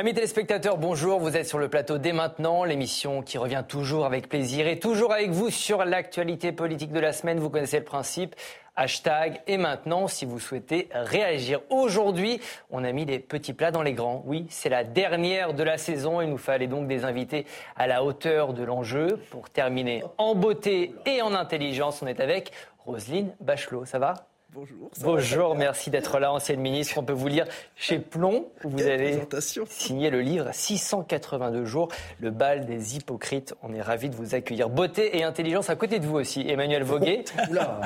Amis téléspectateurs, bonjour. Vous êtes sur le plateau dès maintenant, l'émission qui revient toujours avec plaisir et toujours avec vous sur l'actualité politique de la semaine. Vous connaissez le principe. Hashtag et maintenant si vous souhaitez réagir. Aujourd'hui, on a mis les petits plats dans les grands. Oui, c'est la dernière de la saison. Il nous fallait donc des invités à la hauteur de l'enjeu. Pour terminer en beauté et en intelligence, on est avec Roselyne Bachelot. Ça va? Bonjour. Bonjour, merci d'être là, ancienne ministre. On peut vous lire chez Plomb, où vous avez signé le livre 682 jours, le bal des hypocrites. On est ravis de vous accueillir. Beauté et intelligence à côté de vous aussi. Emmanuel Voguet.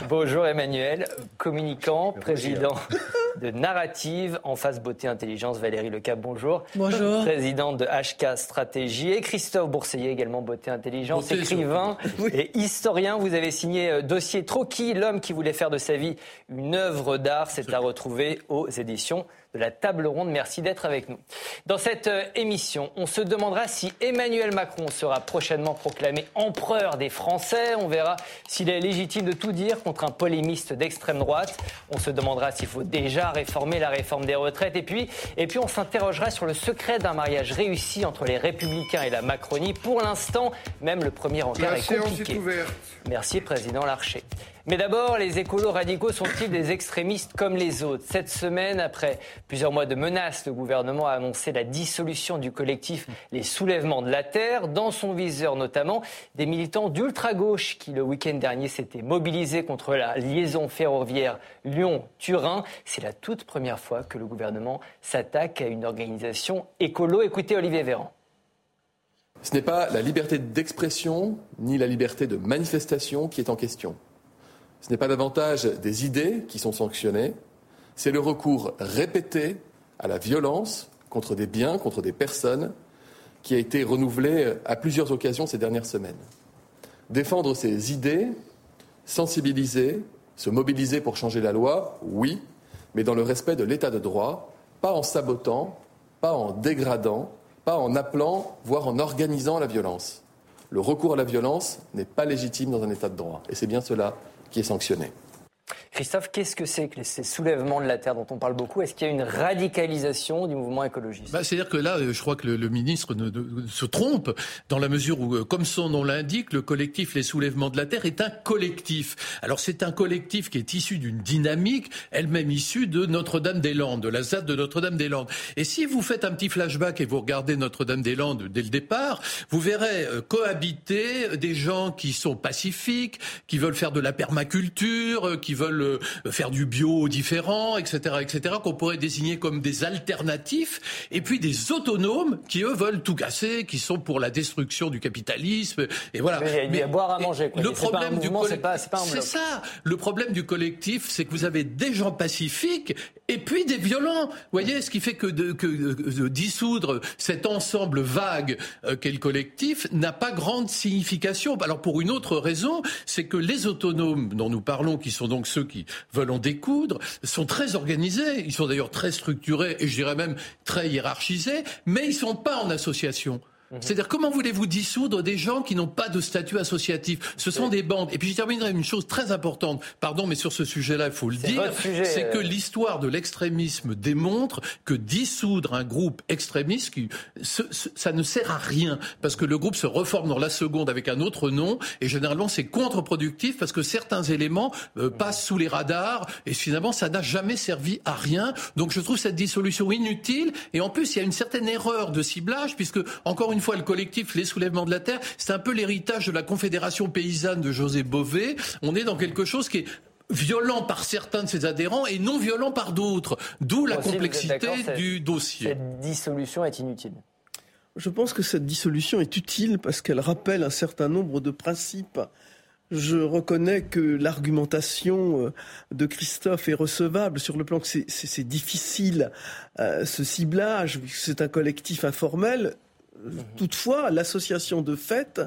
Bonjour Emmanuel, communicant, président de Narrative, en face Beauté Intelligence. Valérie Lecap, bonjour. Bonjour. Présidente de HK Stratégie. Et Christophe Bourseiller, également Beauté Intelligence, écrivain et historien. Vous avez signé euh, Dossier Troquis, l'homme qui voulait faire de sa vie une œuvre d'art. C'est à retrouver aux éditions de la table ronde. Merci d'être avec nous. Dans cette euh, émission, on se demandera si Emmanuel Macron sera prochainement proclamé empereur des Français. On verra s'il est légitime de tout dire contre un polémiste d'extrême droite. On se demandera s'il faut déjà réformer la réforme des retraites. Et puis, et puis on s'interrogera sur le secret d'un mariage réussi entre les Républicains et la Macronie. Pour l'instant, même le premier encart est compliqué. Merci, Président Larcher. Mais d'abord, les écolos radicaux sont-ils des extrémistes comme les autres? Cette semaine, après plusieurs mois de menaces, le gouvernement a annoncé la dissolution du collectif Les Soulèvements de la Terre, dans son viseur notamment des militants d'ultra-gauche qui, le week-end dernier, s'étaient mobilisés contre la liaison ferroviaire Lyon-Turin. C'est la toute première fois que le gouvernement s'attaque à une organisation écolo. Écoutez Olivier Véran. Ce n'est pas la liberté d'expression ni la liberté de manifestation qui est en question. Ce n'est pas davantage des idées qui sont sanctionnées, c'est le recours répété à la violence contre des biens, contre des personnes, qui a été renouvelé à plusieurs occasions ces dernières semaines. Défendre ces idées, sensibiliser, se mobiliser pour changer la loi, oui, mais dans le respect de l'état de droit, pas en sabotant, pas en dégradant, pas en appelant, voire en organisant la violence. Le recours à la violence n'est pas légitime dans un état de droit. Et c'est bien cela qui est sanctionné. Christophe, qu'est-ce que c'est que ces soulèvements de la Terre dont on parle beaucoup? Est-ce qu'il y a une radicalisation du mouvement écologiste? Bah, C'est-à-dire que là, je crois que le, ministre se trompe dans la mesure où, euh, comme son nom l'indique, le collectif Les Soulèvements de la Terre est un collectif. Alors c'est un collectif qui est issu d'une dynamique, elle-même issue de Notre-Dame-des-Landes, de la ZAD de Notre-Dame-des-Landes. Et si vous faites un petit flashback et vous regardez Notre-Dame-des-Landes dès le départ, vous verrez euh, cohabiter des gens qui sont pacifiques, qui veulent faire de la permaculture, euh, qui veulent euh, faire du bio différent, etc., etc., qu'on pourrait désigner comme des alternatifs, et puis des autonomes qui eux veulent tout casser, qui sont pour la destruction du capitalisme, et voilà. Mais il y a à boire à manger. Le problème du collectif, c'est ça. Le problème du collectif, c'est que vous avez des gens pacifiques et puis des violents. Vous voyez, ce qui fait que de, que de dissoudre cet ensemble vague euh, qu'est le collectif n'a pas grande signification. Alors pour une autre raison, c'est que les autonomes dont nous parlons, qui sont donc ceux qui veulent en découdre, sont très organisés. Ils sont d'ailleurs très structurés et je dirais même très hiérarchisés, mais ils sont pas en association. Mhm. C'est-à-dire, comment voulez-vous dissoudre des gens qui n'ont pas de statut associatif? Ce sont des bandes. Et puis, je terminerai une chose très importante. Pardon, mais sur ce sujet-là, il faut le dire. C'est que euh. l'histoire de l'extrémisme démontre que dissoudre un groupe extrémiste, ça ne sert à rien. Parce que le groupe se reforme dans la seconde avec un autre nom. Et généralement, c'est contre-productif parce que certains éléments euh, passent sous les radars. Et finalement, ça n'a jamais servi à rien. Donc, je trouve cette dissolution inutile. Et en plus, il y a une certaine erreur de ciblage puisque, encore une fois, le collectif Les Soulèvements de la Terre, c'est un peu l'héritage de la Confédération paysanne de José Bové. On est dans quelque chose qui est violent par certains de ses adhérents et non violent par d'autres. D'où la complexité du dossier. Cette dissolution est inutile. Je pense que cette dissolution est utile parce qu'elle rappelle un certain nombre de principes. Je reconnais que l'argumentation euh, de Christophe est recevable sur le plan que c'est difficile euh, ce ciblage, c'est un collectif informel. Toutefois, l'association de fait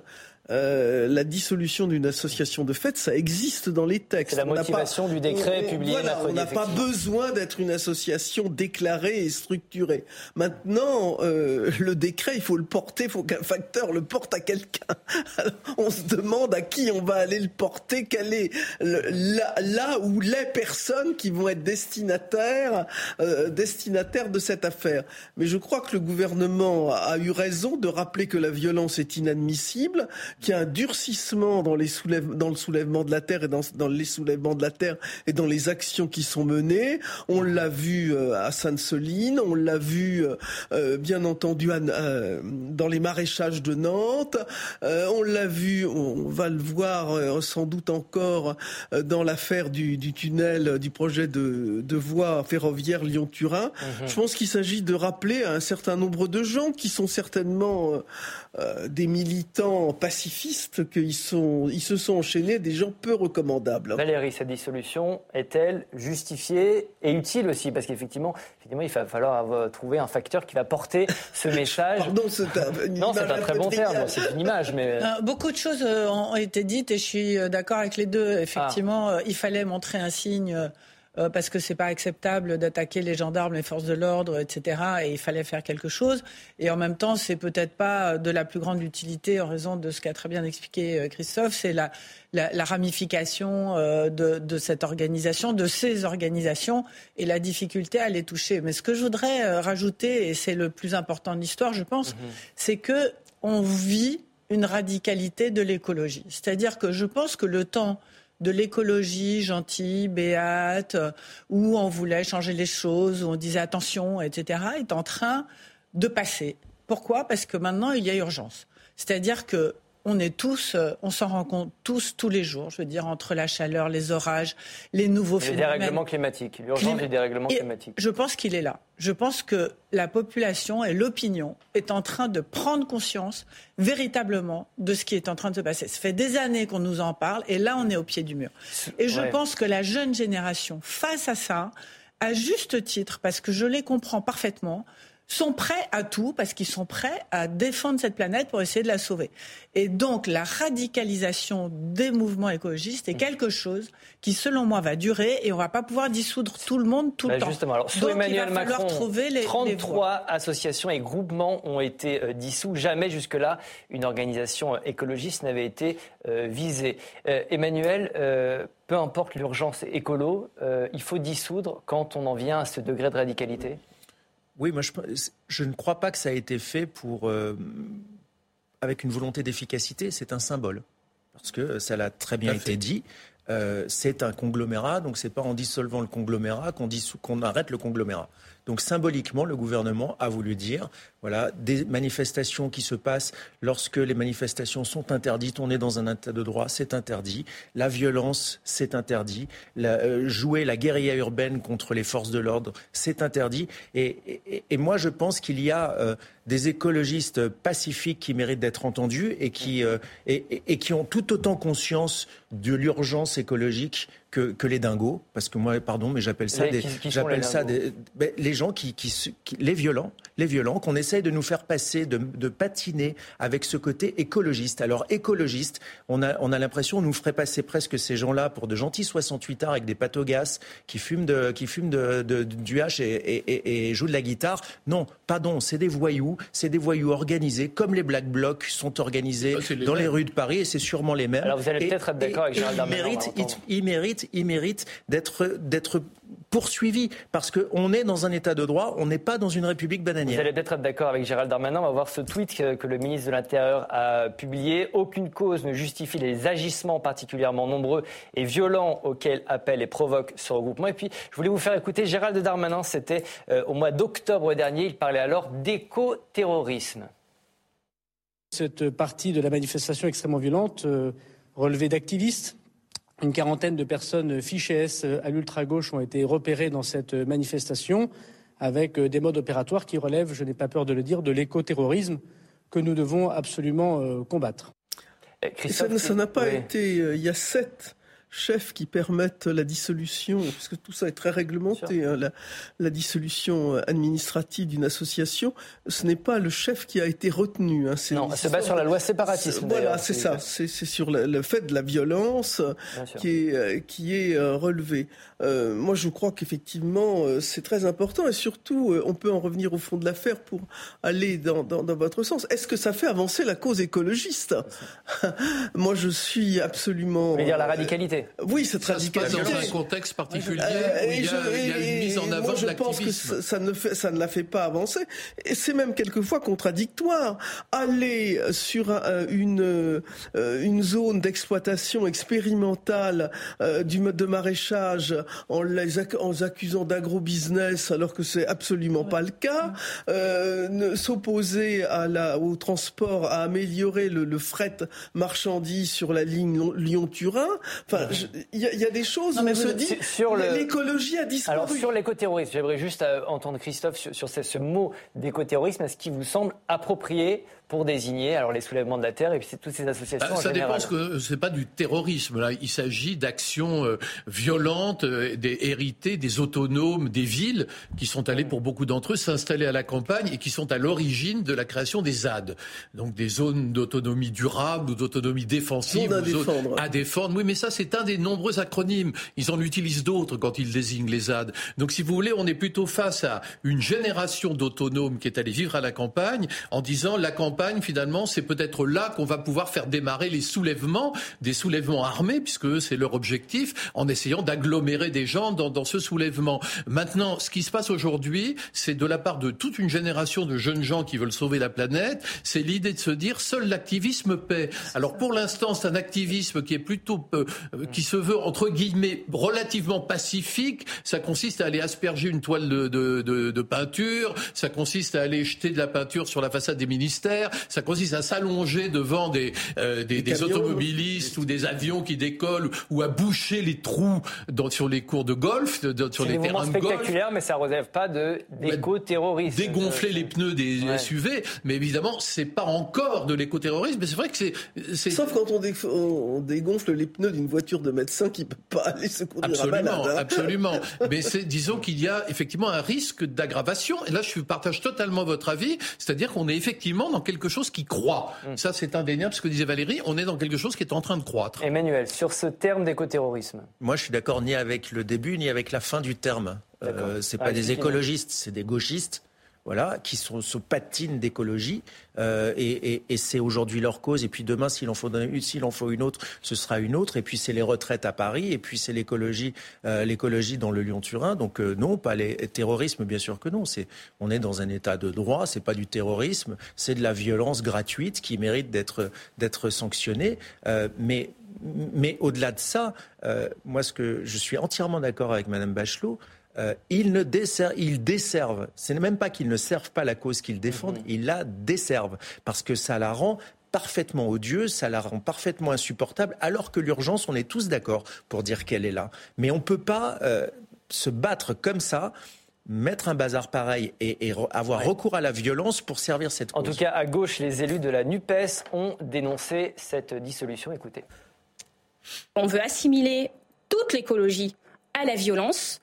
euh, la dissolution d'une association de fait, ça existe dans les textes. C'est la motivation du décret publié voilà, On n'a pas besoin d'être une association déclarée et structurée. Maintenant, euh, le décret, il faut le porter, il faut qu'un facteur le porte à quelqu'un. On se demande à qui on va aller le porter, quel est là, là, où les personnes qui vont être destinataires, euh, destinataires de cette affaire. Mais je crois que le gouvernement a eu raison de rappeler que la violence est inadmissible, qu'il y a un durcissement dans, les dans le soulèvement de la terre et dans, dans, les soulèvements de la terre et dans les actions qui sont menées. On l'a vu euh, à Sainte-Soline, on l'a vu euh, euh, bien entendu dans les maréchages de Nantes, on l'a vu, on va le voir sans doute encore dans l'affaire du, du, tunnel, du projet de, de voie ferroviaire Lyon-Turin. Mhm. Je pense qu'il s'agit de rappeler à un certain nombre de gens qui sont certainement des militants pacifistes qu'ils sont, ils se sont enchaînés des gens peu recommandables. Valérie, cette dissolution est-elle justifiée et utile aussi? Parce qu'effectivement, effectivement, il va falloir trouver un facteur qui va porter ce message. Pardon, c'est un, non, c'est un très bon terme, c'est une image. Mais... Euh, beaucoup de choses euh, ont été dites et je suis d'accord avec les deux. Effectivement, il fallait montrer un signe euh, parce que c'est pas acceptable d'attaquer les gendarmes, les forces de l'ordre, etc. Et il fallait faire quelque chose. Et en même temps, c'est peut-être pas de la plus grande utilité en raison de ce qu'a très bien expliqué euh, Christophe, c'est la, la, ramification euh, de, de, cette organisation, de ces organisations, et la difficulté à les toucher. Mais ce que je voudrais rajouter, et c'est le plus important de l'histoire, je pense, mhm. c'est que on vit une radicalité de l'écologie. C'est-à-dire que je pense que le temps de l'écologie gentille, béate, où on voulait changer les choses, où on disait attention, etc., est en train de passer. Pourquoi? Parce que maintenant, il y a urgence. C'est-à-dire que on est tous, euh, on s'en rend compte tous, tous les jours, je veux dire, entre la chaleur, les orages, les nouveaux phénomènes. Les dérèglements climatiques, l'urgence des dérèglements climatiques. Je pense qu'il est là. Je pense que la population et l'opinion est en train de prendre conscience véritablement de ce qui est en train de se passer. Ça fait des années qu'on nous en parle et là, on est au pied du mur. Et je pense que la jeune génération, face à ça, à juste titre, parce que je les comprends parfaitement, sont prêts à tout parce qu'ils sont prêts à défendre cette planète pour essayer de la sauver. Et donc la radicalisation des mouvements écologistes est mm. quelque chose qui, selon moi, va durer et on va pas pouvoir dissoudre tout le monde tout le bah, temps. Justement, alors sous Emmanuel Macron, trouver les, 33 associations et groupements ont été euh, dissous. Jamais jusque-là une organisation euh, écologiste n'avait été euh, visée. Emmanuel, peu importe l'urgence écolo, il faut dissoudre quand on en vient à ce degré de radicalité? Oui, moi je, ne crois pas que ça a été fait pour, euh, avec une volonté d'efficacité. C'est un symbole. Parce que ça l'a très bien été dit. Euh, c'est un conglomérat, donc c'est pas en dissolvant le conglomérat qu'on qu'on arrête le conglomérat. Donc symboliquement, le gouvernement a voulu dire, voilà, des manifestations qui se passent lorsque les manifestations sont interdites, on est dans un état de droit, c'est interdit. La violence, c'est interdit. Euh, jouer la guérilla urbaine contre les forces de l'ordre, c'est interdit. Et, moi, je pense qu'il y a euh, des écologistes pacifiques qui méritent d'être entendus et qui, euh, et, qui ont tout autant conscience de l'urgence écologique que, que, les dingos, parce que moi, pardon, mais j'appelle ça des, j'appelle ça des, ben, les gens qui, qui, les violents, les violents, qu'on essaye de nous faire passer, de, de, patiner avec ce côté écologiste. Alors écologiste, on a, on a l'impression, on nous ferait passer presque ces gens-là pour de gentils 68 ans avec des pâtes qui fument de, qui fument de, de du hache et, et, et, jouent de la guitare. Non, pardon, c'est des voyous, c'est des voyous organisés, comme les Black Blocs sont organisés ah, dans les rues de Paris, et c'est sûrement les mêmes. Alors vous allez peut-être être d'accord avec Gérald Darmanin. Ils méritent, ils méritent d'être d'être poursuivi parce qu'on est dans un état de droit, on n'est pas dans une république bananière. Vous allez peut-être être, d'accord avec Gérald Darmanin. On va voir ce tweet que, le ministre de l'Intérieur a publié. Aucune cause ne justifie les agissements particulièrement nombreux et violents auxquels appelle et provoque ce regroupement. Et puis, je voulais vous faire écouter Gérald Darmanin. C'était euh, au mois d'octobre dernier. Il parlait alors d'éco-terrorisme. Cette partie de la manifestation extrêmement violente euh, relevait d'activistes une quarantaine de personnes fichées S à l'ultra-gauche ont été repérées dans cette manifestation avec des modes opératoires qui relèvent, je n'ai pas peur de le dire, de l'écoterrorisme que nous devons absolument euh, combattre. Eh, ça n'a pas été. Euh, il y a sept chefs qui permettent la dissolution, parce que tout ça est très réglementé, hein, la, dissolution administrative d'une association, ce n'est pas le chef qui a été retenu. Hein, non, c'est pas sur la loi séparatiste. Voilà, c'est ça. C'est sur le, fait de la violence qui est, euh, qui est euh, relevé. Euh, moi, je crois qu'effectivement, c'est très important et surtout, on peut en revenir au fond de l'affaire pour aller dans, dans, dans votre sens. Est-ce que ça fait avancer la cause écologiste? Moi, je suis absolument. Vous dire la radicalité Oui, cette ça radicalité. Se passe dans un contexte particulier où il, y a, une mise en avant moi, je pense que ça ne, fait, ça ne la fait pas avancer. Et c'est même quelquefois contradictoire. Aller sur une, une zone d'exploitation expérimentale euh, du mode de maraîchage en les en accusant d'agro-business alors que c'est absolument pas le cas, euh, s'opposer à la, au transport, à améliorer le, le fret marchandise sur la ligne Lyon-Turin. Enfin, il y, y, a des choses où on se dit sur l'écologie a disparu. Alors sur l'écoterrorisme, j'aimerais juste euh, entendre Christophe sur, sur ce, ce mot d'écoterrorisme. Est-ce qu'il vous semble approprié pour désigner alors les soulèvements de la terre et puis toutes ces associations. Bah, ça dépend que c'est pas du terrorisme là. Il s'agit d'actions euh, violentes, euh, des, héritées des autonomes des villes qui sont allés pour beaucoup d'entre eux s'installer à la campagne et qui sont à l'origine de la création des ZAD, donc des zones d'autonomie durable ou d'autonomie défensive, à, défendre. à défendre. Oui, mais ça c'est un des nombreux acronymes. Ils en utilisent d'autres quand ils désignent les ZAD. Donc si vous voulez, on est plutôt face à une génération d'autonomes qui est allée vivre à la campagne en disant la campagne finalement, c'est peut-être là qu'on va pouvoir faire démarrer les soulèvements, des soulèvements armés, puisque c'est leur objectif, en essayant d'agglomérer des gens dans, dans, ce soulèvement. Maintenant, ce qui se passe aujourd'hui, c'est de la part de toute une génération de jeunes gens qui veulent sauver la planète, c'est l'idée de se dire seul l'activisme paie. Alors pour l'instant, c'est un activisme qui est plutôt, euh, qui se veut entre guillemets relativement pacifique. Ça consiste à aller asperger une toile de, de, de, de peinture, ça consiste à aller jeter de la peinture sur la façade des ministères, ça consiste à s'allonger devant des, euh, des, automobilistes ou des avions qui décollent ou à boucher les trous dans, sur les cours de golf, sur les terrains de golf. spectaculaire, mais ça ne relève pas de d'éco-terrorisme. Dégonfler les pneus des SUV, mais évidemment, c'est pas encore de l'éco-terrorisme. Mais c'est vrai que c'est. Sauf quand on, dégonfle les pneus d'une voiture de médecin qui peut pas aller se conduire absolument, à malade. Absolument. mais disons qu'il y a effectivement un risque d'aggravation. Et là, je partage totalement votre avis. C'est-à-dire qu'on est effectivement dans quelque quelque chose qui croît. Mm. Ça, c'est indéniable, ce que disait Valérie. On est dans quelque chose qui est en train de croître. Emmanuel, sur ce terme d'écoterrorisme. Moi, je suis d'accord ni avec le début ni avec la fin du terme. Euh, c'est pas des écologistes, c'est des gauchistes voilà, qui sont, se patinent d'écologie. Euh, et, c'est aujourd'hui leur cause. Et puis demain, s'il en, faut, en faut une autre, ce sera une autre. Et puis c'est les retraites à Paris. Et puis c'est l'écologie, euh, dans le Lyon-Turin. Donc euh, non, pas les terrorisme, bien sûr que non. On est dans un état de droit. C'est pas du terrorisme. C'est de la violence gratuite qui mérite d'être, d'être sanctionnée. mais mais au-delà de ça, moi, ce que je suis entièrement d'accord avec Madame Bachelot, euh, ils, ne desservent, ils desservent. Ce n'est même pas qu'ils ne servent pas la cause qu'ils défendent, mhm. ils la desservent parce que ça la rend parfaitement odieuse, ça la rend parfaitement insupportable, alors que l'urgence, on est tous d'accord pour dire qu'elle est là. Mais on ne peut pas euh, se battre comme ça mettre un bazar pareil et, avoir recours à la violence pour servir cette cause. En tout cas, à gauche, les élus de la NUPES ont dénoncé cette dissolution. Écoutez. On veut assimiler toute l'écologie à la violence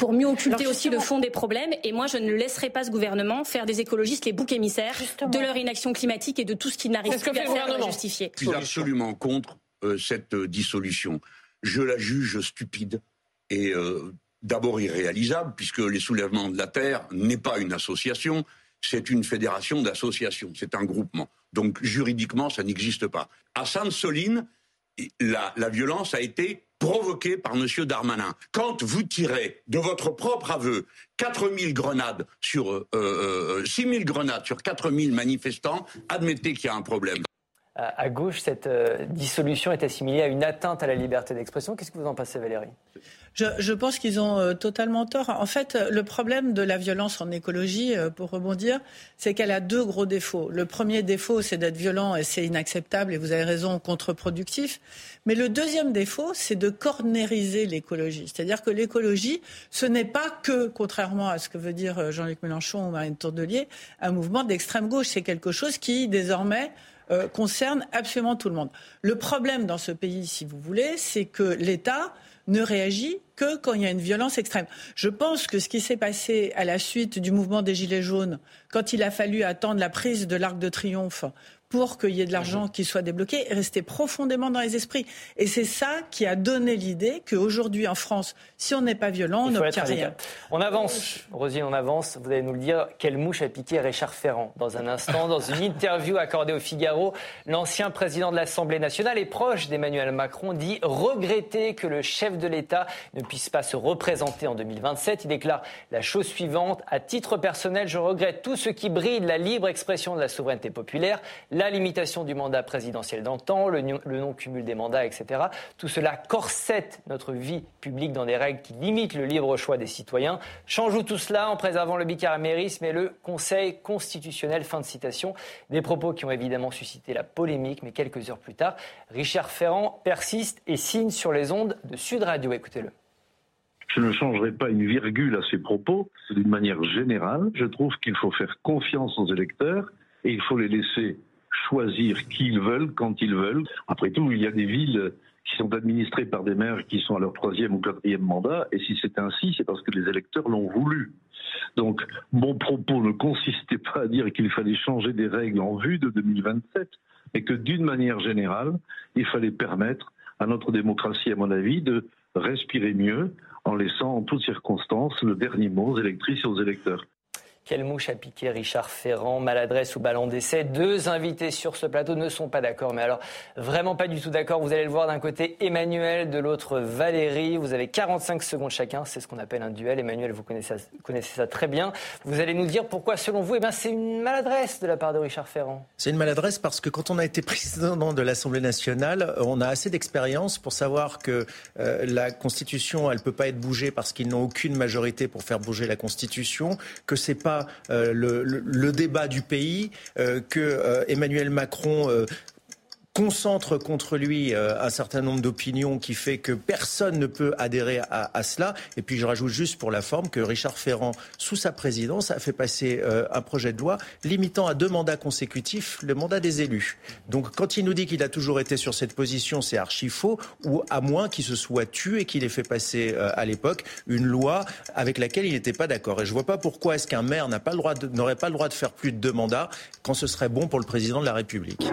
pour mieux occulter aussi le fond des problèmes. Et moi, je ne laisserai pas ce gouvernement faire des écologistes les boucs émissaires de leur inaction climatique et de tout ce qu'ils n'arrivent plus à faire à justifier. Je suis absolument contre euh, cette euh, dissolution. Je la juge stupide et euh, d'abord irréalisable, puisque les soulèvements de la Terre n'est pas une association, c'est une fédération d'associations, c'est un groupement. Donc juridiquement, ça n'existe pas. À Sainte-Soline, la, la violence a été provoqué par M. Darmanin. Quand vous tirez de votre propre aveu 4000 grenades sur euh, euh, 6000 grenades sur 4000 manifestants, admettez qu'il y a un problème. À gauche, cette euh, dissolution est assimilée à une atteinte à la liberté d'expression. Qu'est-ce que vous en pensez, Valérie? Je, pense qu'ils ont euh, totalement tort. En fait, le problème de la violence en écologie, euh, pour rebondir, c'est qu'elle a deux gros défauts. Le premier défaut, c'est d'être violent et c'est inacceptable, et vous avez raison, contre-productif. Mais le deuxième défaut, c'est de cornériser l'écologie. C'est-à-dire que l'écologie, ce n'est pas que, contrairement à ce que veut dire euh, Jean-Luc Mélenchon ou Marine Tourdelier, un mouvement d'extrême gauche. C'est quelque chose qui, désormais, euh, concerne absolument tout le monde. Le problème dans ce pays, si vous voulez, c'est que l'État ne réagit que quand il y a une violence extrême. Je pense que ce qui s'est passé à la suite du mouvement des Gilets jaunes, quand il a fallu attendre la prise de l'Arc de Triomphe pour qu'il y ait de l'argent mhm. qui soit débloqué est resté profondément dans les esprits. Et c'est ça qui a donné l'idée qu'aujourd'hui en France, si on n'est pas violent, on n'obtient rien. On avance, Rosine, on avance. Vous allez nous le dire, quelle mouche a piqué Richard Ferrand dans un instant. Dans une interview accordée au Figaro, l'ancien président de l'Assemblée nationale et proche d'Emmanuel Macron dit regretter que le chef de l'État ne puisse pas se représenter en 2027. Il déclare la chose suivante, à titre personnel, je regrette tout ce qui bride la libre expression de la souveraineté populaire la limitation du mandat présidentiel d'antan, le, le non-cumul des mandats, etc. Tout cela corsette notre vie publique dans des règles qui limitent le libre choix des citoyens. Changeons tout cela en préservant le bicaramérisme et le Conseil constitutionnel. Fin de citation. Des propos qui ont évidemment suscité la polémique, mais quelques heures plus tard, Richard Ferrand persiste et signe sur les ondes de Sud Radio. Écoutez-le. Je ne changerai pas une virgule à ces propos. D'une manière générale, je trouve qu'il faut faire confiance aux électeurs et il faut les laisser choisir qui ils veulent, quand ils veulent. Après tout, il y a des villes qui sont administrées par des maires qui sont à leur troisième ou quatrième mandat, et si c'est ainsi, c'est parce que les électeurs l'ont voulu. Donc, mon propos ne consistait pas à dire qu'il fallait changer des règles en vue de 2027, mais que d'une manière générale, il fallait permettre à notre démocratie, à mon avis, de respirer mieux en laissant en toutes circonstances le dernier mot aux électrices et aux électeurs. Quelle mouche a piqué Richard Ferrand Maladresse ou ballon d'essai? Deux invités sur ce plateau ne sont pas d'accord, mais alors vraiment pas du tout d'accord. Vous allez le voir d'un côté Emmanuel, de l'autre Valérie. Vous avez 45 secondes chacun, c'est ce qu'on appelle un duel. Emmanuel, vous connaissez, ça, très bien. Vous allez nous dire pourquoi, selon vous, eh ben, c'est une maladresse de la part de Richard Ferrand. C'est une maladresse parce que quand on a été président de l'Assemblée nationale, on a assez d'expérience pour savoir que euh, la Constitution, elle peut pas être bougée parce qu'ils n'ont aucune majorité pour faire bouger la Constitution, que c'est pas euh, le, débat du pays, euh, que euh, Emmanuel Macron concentre contre lui euh, un certain nombre d'opinions qui fait que personne ne peut adhérer à, cela. Et puis je rajoute juste pour la forme que Richard Ferrand, sous sa présidence, a fait passer euh, un projet de loi limitant à deux mandats consécutifs le mandat des élus. Donc quand il nous dit qu'il a toujours été sur cette position, c'est archi faux, ou à moins qu'il se soit tué et qu'il ait fait passer euh, à l'époque une loi avec laquelle il n'était pas d'accord. Et je ne vois pas pourquoi est-ce qu'un maire n'aurait pas, pas le droit de faire plus de deux mandats quand ce serait bon pour le président de la République.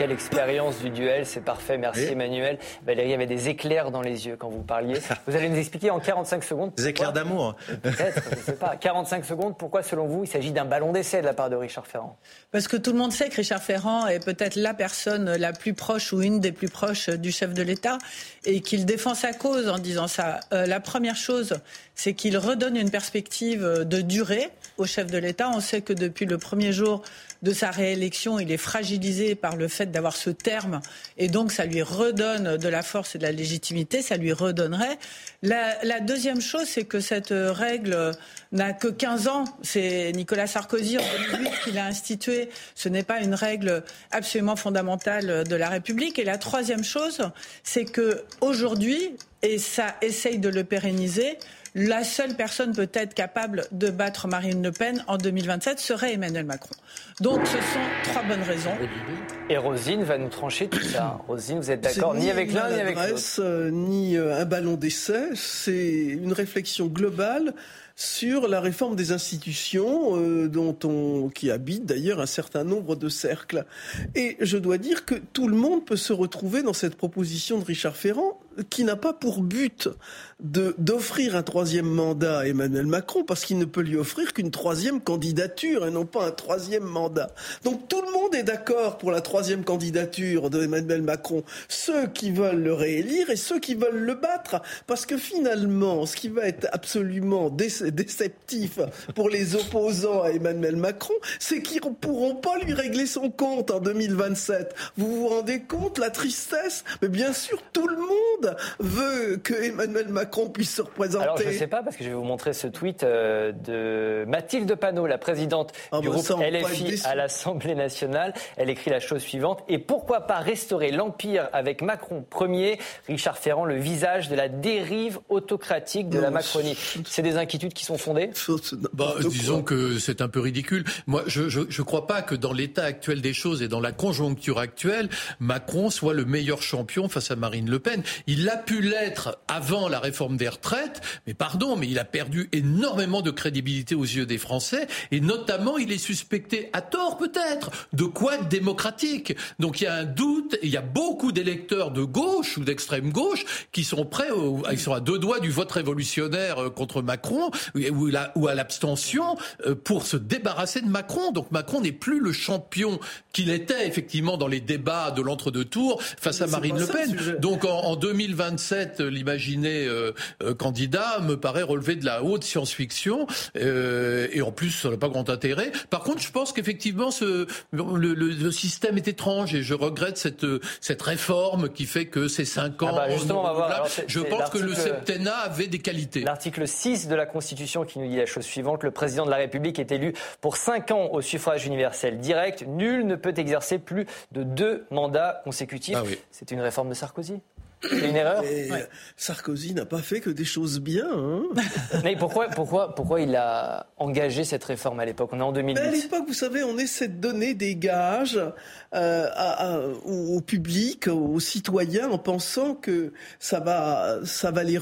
Quelle expérience du duel, c'est parfait. Merci Emmanuel. Valérie avait des éclairs dans les yeux quand vous parliez. Vous allez nous expliquer en 45 secondes. Des éclairs d'amour. Peut-être, je ne sais pas. 45 secondes, pourquoi selon vous il s'agit d'un ballon d'essai de la part de Richard Ferrand? Parce que tout le monde sait que Richard Ferrand est peut-être la personne la plus proche ou une des plus proches du chef de l'État et qu'il défend sa cause en disant ça. Euh, la première chose, c'est qu'il redonne une perspective de durée au chef de l'État. On sait que depuis le premier jour de sa réélection, il est fragilisé par le fait d'avoir ce terme et donc ça lui redonne de la force et de la légitimité, ça lui redonnerait. La, deuxième chose, c'est que cette règle n'a que 15 ans. C'est Nicolas Sarkozy en 2008 qui l'a instituée. Ce n'est pas une règle absolument fondamentale de la République. Et la troisième chose, c'est que aujourd'hui, et ça essaye de le pérenniser, la seule personne peut-être capable de battre Marine Le Pen en 2027 serait Emmanuel Macron. Donc ce sont trois bonnes raisons. Et Rosine va nous trancher tout ça. Rosine, vous êtes d'accord ni, avec l'un ni avec l'autre euh, Ni euh, un ballon d'essai, c'est une réflexion globale sur la réforme des institutions euh, dont on qui habite d'ailleurs un certain nombre de cercles. Et je dois dire que tout le monde peut se retrouver dans cette proposition de Richard Ferrand qui n'a pas pour but d'offrir un troisième mandat à Emmanuel Macron parce qu'il ne peut lui offrir qu'une troisième candidature et non pas un troisième mandat. Donc tout le monde est d'accord pour la troisième candidature d'Emmanuel Macron, ceux qui veulent le réélire et ceux qui veulent le battre parce que finalement ce qui va être absolument déceptif pour les opposants à Emmanuel Macron, c'est qu'ils ne pourront pas lui régler son compte en 2027. Vous vous rendez compte la tristesse? Mais bien sûr tout le monde monde veut que Emmanuel Macron puisse se représenter Alors je ne sais pas parce que je vais vous montrer ce tweet euh, de Mathilde Panot, la présidente ah, du bah, groupe LFI à l'Assemblée nationale. Elle écrit la chose suivante et pourquoi pas restaurer l'empire avec Macron premier, Richard Ferrand, le visage de la dérive autocratique de la Macronie. C'est des inquiétudes qui sont fondées? bah, Disons que c'est un peu ridicule. Moi, je ne crois pas que dans l'état actuel des choses et dans la conjoncture actuelle, Macron soit le meilleur champion face à Marine Le Pen. Il a pu l'être avant la réforme des retraites, mais pardon, mais il a perdu énormément de crédibilité aux yeux des Français, et notamment il est suspecté, à tort peut-être, de quoi démocratique. Donc il y a un doute, il y a beaucoup d'électeurs de gauche ou d'extrême gauche qui sont prêts, ils sont à deux doigts du vote révolutionnaire euh, contre Macron ou à l'abstention euh, pour se débarrasser de Macron. Donc Macron n'est plus le champion qu'il était effectivement dans les débats de l'entre-deux tours face à Marine Le Pen. Donc en, 2027, l'imaginer euh, candidat me paraît relever de la haute science-fiction et en plus ça n'a pas grand intérêt. Par contre, je pense qu'effectivement ce, le, le, système est étrange et je regrette cette cette réforme qui fait que ces cinq ans. Ah bah justement, on va voir. je pense que le septennat avait des qualités. L'article 6 de la Constitution qui nous dit la chose suivante le président de la République est élu pour cinq ans au suffrage universel direct. Nul ne peut exercer plus de deux mandats consécutifs. Ah C'est une réforme de Sarkozy? C'est une erreur Sarkozy n'a pas fait que des choses bien. Hein Mais pourquoi, pourquoi, pourquoi il a engagé cette réforme à l'époque? On est en 2008. à l'époque, vous savez, on essaie de donner des gages euh, au public, aux citoyens, en pensant que ça va, ça va les,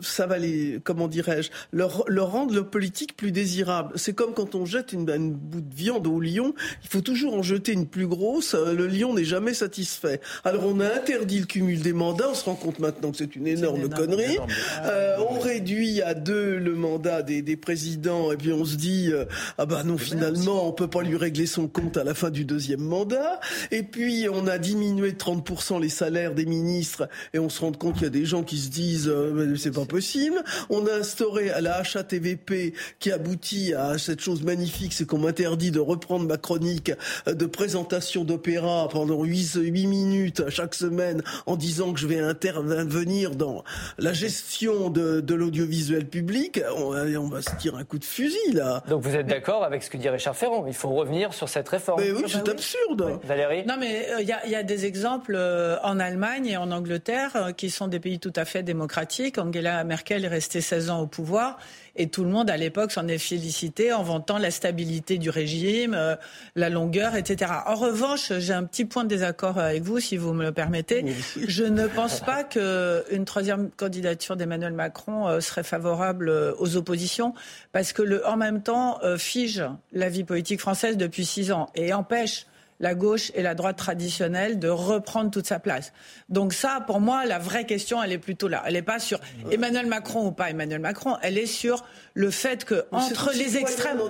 ça va les, comment dirais-je, leur, leur, rendre le politique plus désirable. C'est comme quand on jette une, une bout de viande au lion, il faut toujours en jeter une plus grosse. Le lion n'est jamais satisfait. Alors on a interdit le cumul des mandats se rend compte maintenant que c'est une énorme connerie. Euh, on réduit à deux le mandat des, des, présidents et puis on se dit euh, ah bah non finalement on peut pas lui régler son compte à la fin du deuxième mandat. Et puis on a diminué de 30% les salaires des ministres et on se rend compte qu'il y a des gens qui se disent euh, c'est pas possible. On a instauré à la HATVP qui aboutit à cette chose magnifique, c'est qu'on m'interdit de reprendre ma chronique de présentation d'opéra pendant 8, 8 minutes chaque semaine en disant que je vais intervenir dans la gestion de, de l'audiovisuel public, on, on, va se tirer un coup de fusil là. Donc vous êtes d'accord avec ce que dit Richard Ferrand Il faut revenir sur cette réforme. Mais oui, c'est bah absurde. Valérie? Non mais euh, il y, y, a des exemples euh, en Allemagne et en Angleterre euh, qui sont des pays tout à fait démocratiques. Angela Merkel est restée 16 ans au pouvoir et tout le monde à l'époque s'en est félicité en vantant la stabilité du régime, euh, la longueur, etc. En revanche, j'ai un petit point de désaccord avec vous, si vous me le permettez. Je ne pense pas qu'une troisième candidature d'Emmanuel Macron euh, serait favorable euh, aux oppositions, parce que le en même temps fige la vie politique française depuis six ans et empêche la gauche et la droite traditionnelle de reprendre toute sa place. Donc ça, pour moi, la vraie question, elle est plutôt là. Elle n'est pas sur Emmanuel Macron ou pas Emmanuel Macron. Elle est sur le fait que entre les extrêmes,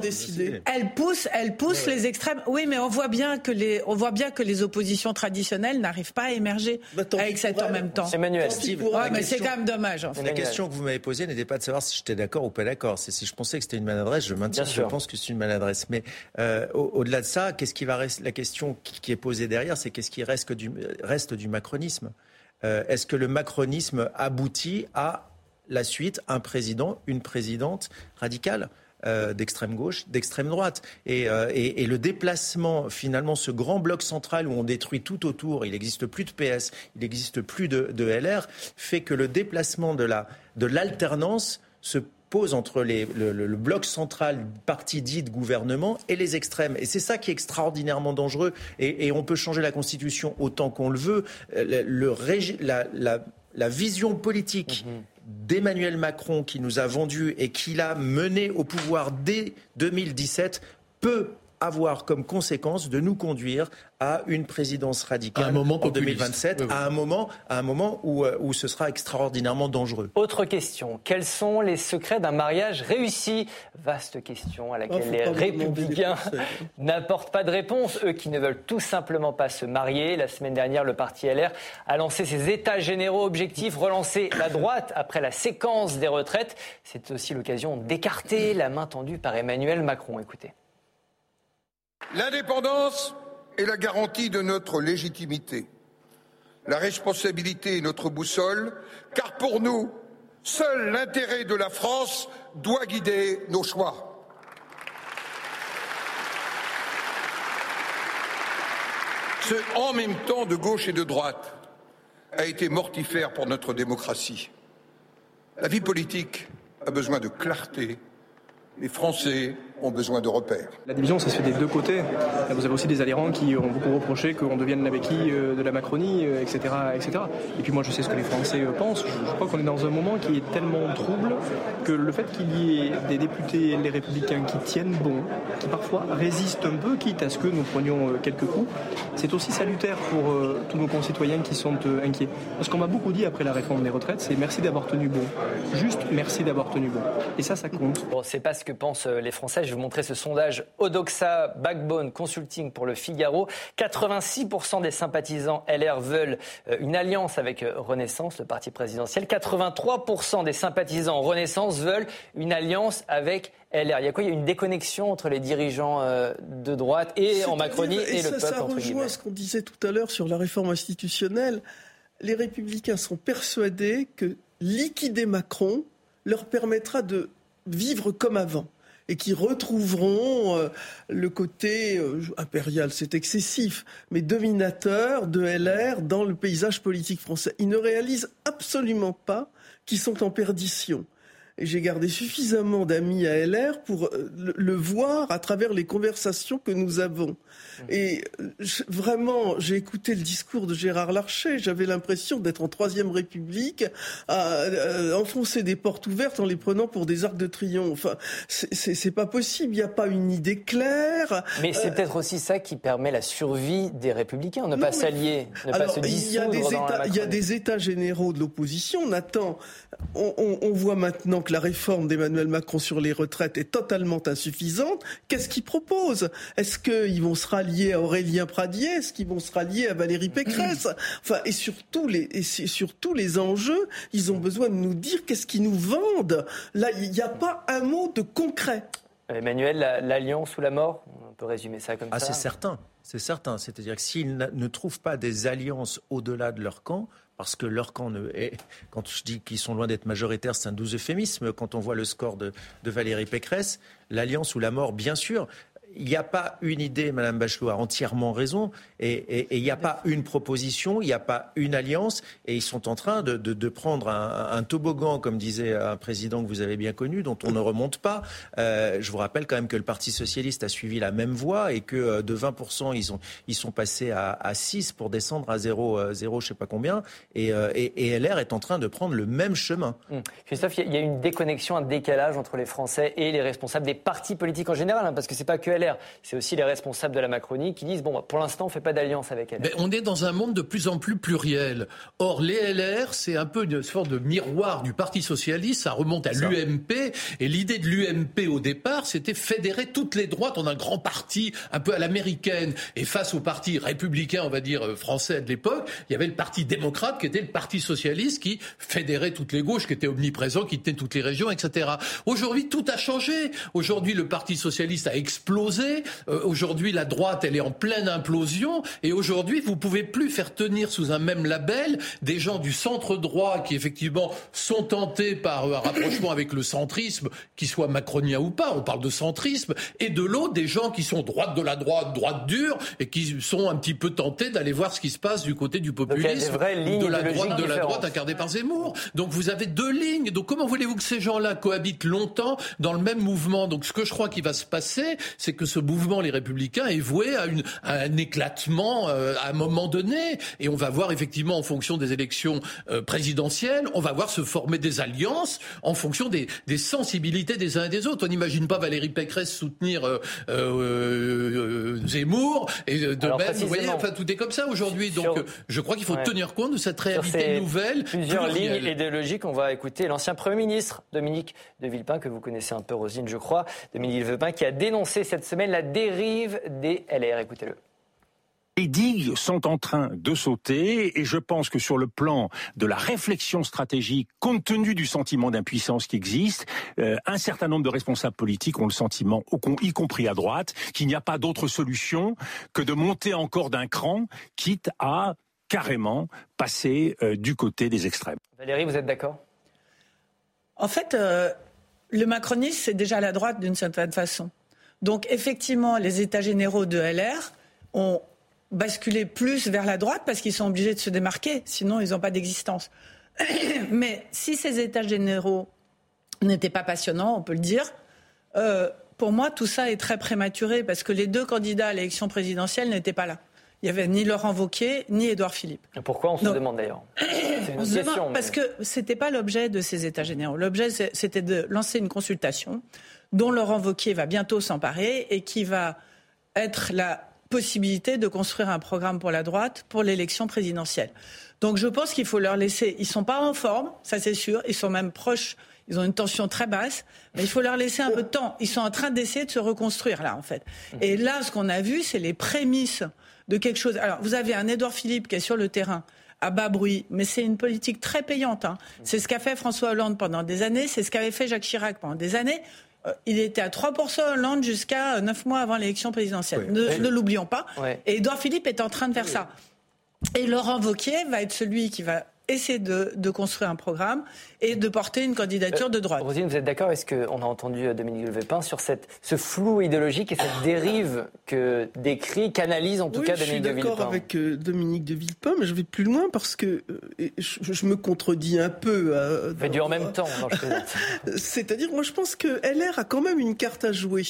elle pousse, elle pousse les extrêmes. Oui, mais on voit bien que les, on voit bien que les oppositions traditionnelles n'arrivent pas à émerger bah, avec cette en même temps. Emmanuel, Steve, mais c'est quand même dommage. La question que vous m'avez posée n'était pas de savoir si j'étais d'accord ou pas d'accord. C'est si je pensais que c'était une maladresse, je maintiens. Je pense que c'est une maladresse. Mais euh, au-delà de ça, qu'est-ce qui va rester La question qui est posée derrière, c'est qu'est-ce qui reste du, reste du macronisme? Euh, Est-ce que le macronisme aboutit à la suite un président, une présidente radicale euh, d'extrême gauche, d'extrême droite? Euh, et, et, le déplacement, finalement, ce grand bloc central où on détruit tout autour, il n'existe plus de PS, il n'existe plus de, LR, fait que le déplacement de l'alternance de se pose entre les, le, bloc central parti dit de gouvernement et les extrêmes. Et c'est ça qui est extraordinairement dangereux. Et, on peut changer la Constitution autant qu'on le veut. Euh, le, la, la, la, vision politique mhm. d'Emmanuel Macron qui nous a vendu et qui l'a mené au pouvoir dès 2017 peut avoir comme conséquence de nous conduire à une présidence radicale un moment en 2027, à un moment, à un moment où, euh, où ce sera extraordinairement dangereux. Autre question, quels sont les secrets d'un mariage réussi? Vaste question à laquelle oh, les républicains n'apportent pas de réponse, eux qui ne veulent tout simplement pas se marier. La semaine dernière, le parti LR a lancé ses états généraux objectifs, relancer la droite après la séquence des retraites. C'est aussi l'occasion d'écarter la main tendue par Emmanuel Macron. Écoutez. L'indépendance est la garantie de notre légitimité. la responsabilité est notre boussole, car pour nous, seul l'intérêt de la France doit guider nos choix. Ce en même temps de gauche et de droite a été mortifère pour notre démocratie. La vie politique a besoin de clarté. Les Français ont besoin de repères. La division, ça se fait des deux côtés. Vous avez aussi des adhérents qui ont beaucoup reproché qu'on devienne la béquille euh, de la Macronie, etc., euh, etc. Et puis moi, je sais ce que les Français euh, pensent. Je crois qu'on est dans un moment qui est tellement trouble que le fait qu'il y ait des députés, les républicains, qui tiennent bon, qui parfois résistent un peu, quitte à ce que nous prenions quelques coups, c'est aussi salutaire pour tous nos concitoyens qui sont inquiets. Ce qu'on m'a beaucoup dit après la réforme des retraites, c'est merci d'avoir tenu bon. Juste merci d'avoir tenu bon. Et ça, ça compte. Bon, c'est pas ce que pensent les Français je vais vous montrer ce sondage Odoxa Backbone Consulting pour le Figaro. 86% des sympathisants LR veulent euh, une alliance avec euh, Renaissance, le parti présidentiel. 83% des sympathisants Renaissance veulent une alliance avec LR. Il y a quoi? Il y a une déconnexion entre les dirigeants euh, de droite et en Macronie et, le peuple. Ça rejoint ce qu'on disait tout à l'heure sur la réforme institutionnelle. Les républicains sont persuadés que liquider Macron leur permettra de vivre comme avant et qui retrouveront euh, le côté euh, impérial, c'est excessif, mais dominateur de LR dans le paysage politique français. Ils ne réalisent absolument pas qu'ils sont en perdition j'ai gardé suffisamment d'amis à LR pour euh, le, voir à travers les conversations que nous avons. Mmh. Et vraiment, j'ai écouté le discours de Gérard Larcher. J'avais l'impression d'être en Troisième République, à, enfoncer des portes ouvertes en les prenant pour des arcs de triomphe. Enfin, c'est pas possible. Il n'y a pas une idée claire. Mais c'est euh, peut-être aussi ça qui permet la survie des Républicains, ne pas s'allier, ne pas se dissoudre. Il y a des états, généraux de l'opposition. On, on, on voit maintenant que la réforme d'Emmanuel Macron sur les retraites est totalement insuffisante, qu'est-ce qu'il propose? Est-ce qu'ils vont se rallier à Aurélien Pradier? Est-ce qu'ils vont se rallier à Valérie Pécresse? Enfin, et surtout les, et surtout les enjeux, ils ont besoin de nous dire qu'est-ce qu'ils nous vendent. Là, il n'y a pas un mot de concret. Emmanuel, l'alliance ou la mort? On peut résumer ça comme ah, ça. Ah, c'est certain. C'est certain. C'est-à-dire que s'ils ne trouvent pas des alliances au-delà de leur camp, parce que leur camp ne est, quand je dis qu'ils sont loin d'être majoritaires, c'est un doux euphémisme. Quand on voit le score de, de Valérie Pécresse, l'alliance ou la mort, bien sûr, il n'y a pas une idée, Madame Bachelot a entièrement raison, et il n'y a pas une proposition, il n'y a pas une alliance, et ils sont en train de, prendre un, toboggan, comme disait un président que vous avez bien connu, dont on ne remonte pas. Euh, je vous rappelle quand même que le Parti socialiste a suivi la même voie et que euh, de 20%, ils, ont, ils sont passés à, 6 pour descendre à 0, 0 euh, je ne sais pas combien, et, LR est en train de prendre le même chemin. Hum. Christophe, il y a une déconnexion, un décalage entre les Français et les responsables des partis politiques en général, hein, parce que c'est pas que c'est aussi les responsables de la Macronie qui disent bon, pour l'instant, on ne fait pas d'alliance avec elle. On est dans un monde de plus en plus pluriel. Or, les LR, c'est un peu une sorte de miroir du Parti socialiste. Ça remonte à l'UMP. Et l'idée de l'UMP au départ, c'était fédérer toutes les droites en un grand parti, un peu à l'américaine. Et face au parti républicain, on va dire euh, français de l'époque, il y avait le Parti démocrate qui était le Parti socialiste qui fédérait toutes les gauches, qui était omniprésent, qui tenait toutes les régions, etc. Aujourd'hui, tout a changé. Aujourd'hui, le Parti socialiste a explosé. Euh, aujourd'hui, la droite, elle est en pleine implosion. Et aujourd'hui, vous pouvez plus faire tenir sous un même label des gens du centre droit qui, effectivement, sont tentés par euh, un rapprochement avec le centrisme, qui soit macronien ou pas. On parle de centrisme. Et de l'autre, des gens qui sont droite de la droite, droite dure, et qui sont un petit peu tentés d'aller voir ce qui se passe du côté du populisme, de la droite de la droite incarnée par Zemmour. Donc vous avez deux lignes. Donc comment voulez-vous que ces gens-là cohabitent longtemps dans le même mouvement? Donc ce que je crois qu'il va se passer, c'est que ce mouvement, les Républicains, est voué à, une, un éclatement euh, à un moment donné. Et on va voir effectivement, en fonction des élections euh, présidentielles, on va voir se former des alliances en fonction des, des sensibilités des uns et des autres. On n'imagine pas Valérie Pécresse soutenir euh, Zemmour et de même, vous voyez, enfin tout est comme ça aujourd'hui. Donc je crois qu'il faut tenir compte de cette réalité nouvelle. Plusieurs lignes idéologiques. On va écouter l'ancien Premier ministre Dominique de Villepin que vous connaissez un peu, Rosine, je crois, Dominique de Villepin, qui a dénoncé cette semaine la dérive des LR. Écoutez-le. Les digues sont en train de sauter et je pense que sur le plan de la réflexion stratégique, compte tenu du sentiment d'impuissance qui existe, euh, un certain nombre de responsables politiques ont le sentiment, y compris à droite, qu'il n'y a pas d'autre solution que de monter encore d'un cran, quitte à carrément passer du côté des extrêmes. Valérie, vous êtes d'accord? En fait, le macronisme, c'est déjà la droite d'une certaine façon. Donc effectivement, les États généraux de LR ont basculé plus vers la droite parce qu'ils sont obligés de se démarquer, sinon ils n'ont pas d'existence. Mais si ces États généraux n'étaient pas passionnants, on peut le dire, euh, pour moi tout ça est très prématuré parce que les deux candidats à l'élection présidentielle n'étaient pas là. Il n'y avait ni Laurent Wauquiez ni Édouard Philippe. pourquoi on se demande d'ailleurs On se demande parce que ce n'était pas l'objet de ces États généraux. L'objet c'était de lancer une consultation dont Laurent Wauquiez va bientôt s'emparer et qui va être la possibilité de construire un programme pour la droite pour l'élection présidentielle. Donc je pense qu'il faut leur laisser. Ils sont pas en forme, ça c'est sûr. Ils sont même proches. Ils ont une tension très basse, mais il faut leur laisser un peu de temps. Ils sont en train d'essayer de se reconstruire là, en fait. Et là, ce qu'on a vu, c'est les prémices de quelque chose. Alors, vous avez un Édouard Philippe qui est sur le terrain à bas bruit, mais c'est une politique très payante. Hein. C'est ce qu'a fait François Hollande pendant des années, c'est ce qu'avait fait Jacques Chirac pendant des années. Euh, il était à 3% Hollande jusqu'à 9 mois avant l'élection présidentielle. Ne, l'oublions pas. Et Edouard Philippe est en train de faire ça. Et Laurent Vauquier va être celui qui va essayer de, construire un programme et de porter une candidature de droite. Rosine, vous êtes d'accord Est-ce qu'on a entendu euh, Dominique Levépin sur cette, ce flou idéologique et cette dérive que décrit, canalise en tout cas Dominique de Villepin Je suis d'accord avec euh, Dominique de Villepin, mais je vais plus loin parce que euh, je, me contredis un peu. Euh, Fait du en même temps. C'est-à-dire, moi je pense que LR a quand même une carte à jouer.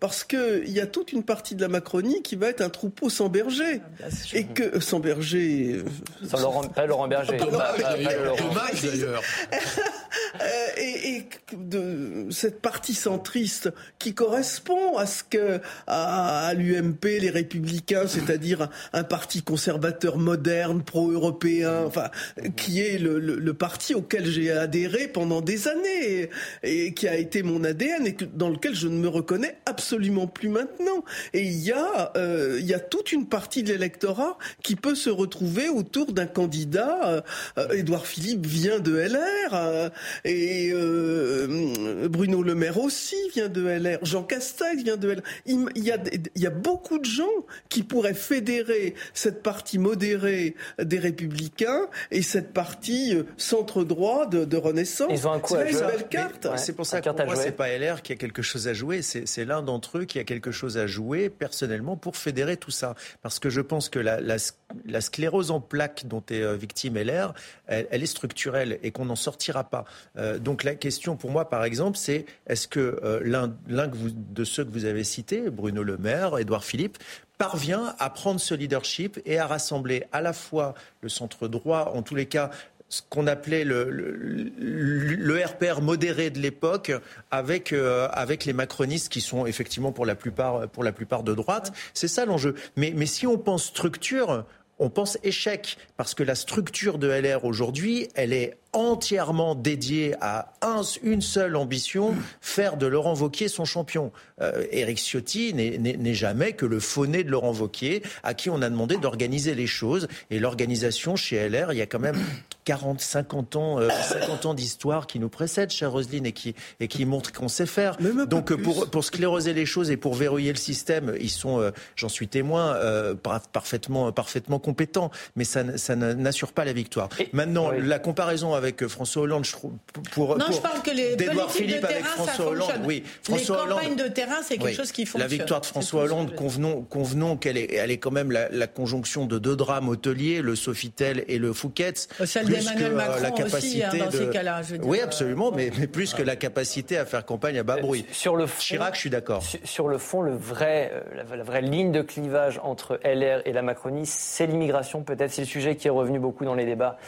Parce qu'il y a toute une partie de la Macronie qui va être un troupeau sans berger. Ah, et que, sans berger. Sans Laurent, pas Laurent Berger. Dommage d'ailleurs. Euh, et, de cette partie centriste qui correspond à ce que à, l'UMP, les Républicains, c'est-à-dire un, parti conservateur moderne, pro-européen, enfin, qui est le, parti auquel j'ai adhéré pendant des années et, qui a été mon ADN et dans lequel je ne me reconnais absolument plus maintenant. Et il y a euh, il y a toute une partie de l'électorat qui peut se retrouver autour d'un candidat. Euh, Édouard Philippe vient de LR. Et euh, Bruno Le Maire aussi vient de LR. Jean Castex vient de LR. Il, y a, il y a beaucoup de gens qui pourraient fédérer cette partie modérée des Républicains et cette partie euh, centre-droit de, Renaissance. Ils ont un coup à jouer. C'est pour ça que pour moi, c'est pas LR qui a quelque chose à jouer. C'est l'un d'entre eux qui a quelque chose à jouer personnellement pour fédérer tout ça. Parce que je pense que la, la, sclérose en plaques dont est euh, victime LR, elle, est structurelle et qu'on n'en sortira pas. Euh, donc la question pour moi, par exemple, c'est est-ce que euh, l'un de ceux que vous avez cités, Bruno Le Maire, Édouard Philippe, parvient à prendre ce leadership et à rassembler à la fois le centre droit, en tous les cas ce qu'on appelait le, le, RPR modéré de l'époque avec, euh, avec les macronistes qui sont effectivement pour la plupart, pour la plupart de droite. C'est ça l'enjeu. Mais, mais si on pense structure, on pense échec parce que la structure de LR aujourd'hui, elle est entièrement dédié à une seule ambition, faire de Laurent Vauquier son champion. Euh, Éric Ciotti n'est jamais que le fauné de Laurent Vauquier, à qui on a demandé d'organiser les choses. Et l'organisation chez LR, il y a quand même 40, 50 ans, 50 euh, ans d'histoire qui nous précèdent, chère Roselyne, et qui, et qui montrent qu'on sait faire. Donc pour, pour scléroser les choses et pour verrouiller le système, ils sont, euh, j'en suis témoin, parfaitement, parfaitement compétents, mais ça, ça n'assure pas la victoire. Maintenant, la comparaison avec avec François Hollande, je trouve, pour, non, je parle que les d'Edouard Philippe avec François Hollande, oui, François les campagnes de terrain, c'est quelque chose qui fonctionne. La victoire de François Hollande, convenons, convenons qu'elle est, elle est quand même la, conjonction de deux drames hôteliers, le Sofitel et le Fouquet's, euh, Celle plus que euh, Macron la capacité aussi, hein, dans de... ces cas-là. Oui, absolument, mais, mais plus que la capacité à faire campagne à bas bruit. Sur le fond, Chirac, je suis d'accord. Sur le fond, le vrai, euh, la, vraie ligne de clivage entre LR et la Macronie, c'est l'immigration. Peut-être c'est le sujet qui est revenu beaucoup dans les débats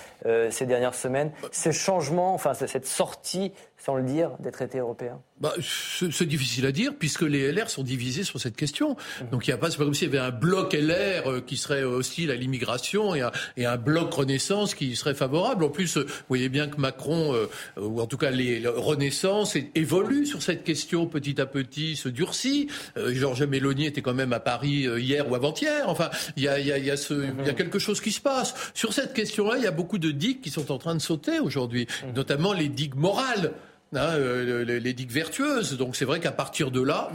ces dernières semaines ce changement, enfin cette sortie sans le dire, des traités européens bah, C'est difficile à dire, puisque les LR sont divisés sur cette question. Mhm. Donc il y a pas, c'est pas comme s'il y avait un bloc LR euh, qui serait hostile à l'immigration et un, et un bloc Renaissance qui serait favorable. En plus, vous voyez bien que Macron, euh, ou en tout cas les, Renaissance, évolue sur cette question petit à petit, se durcit. Euh, Georges Mélanie était quand même à Paris hier ou avant-hier. Enfin, il y a, y, a, y, a ce, y a mhm. quelque chose qui se passe. Sur cette question-là, il y a beaucoup de digues qui sont en train de sauter aujourd'hui, mhm. notamment les digues morales. Hein, euh, les, digues vertueuses. Donc c'est vrai qu'à partir de là,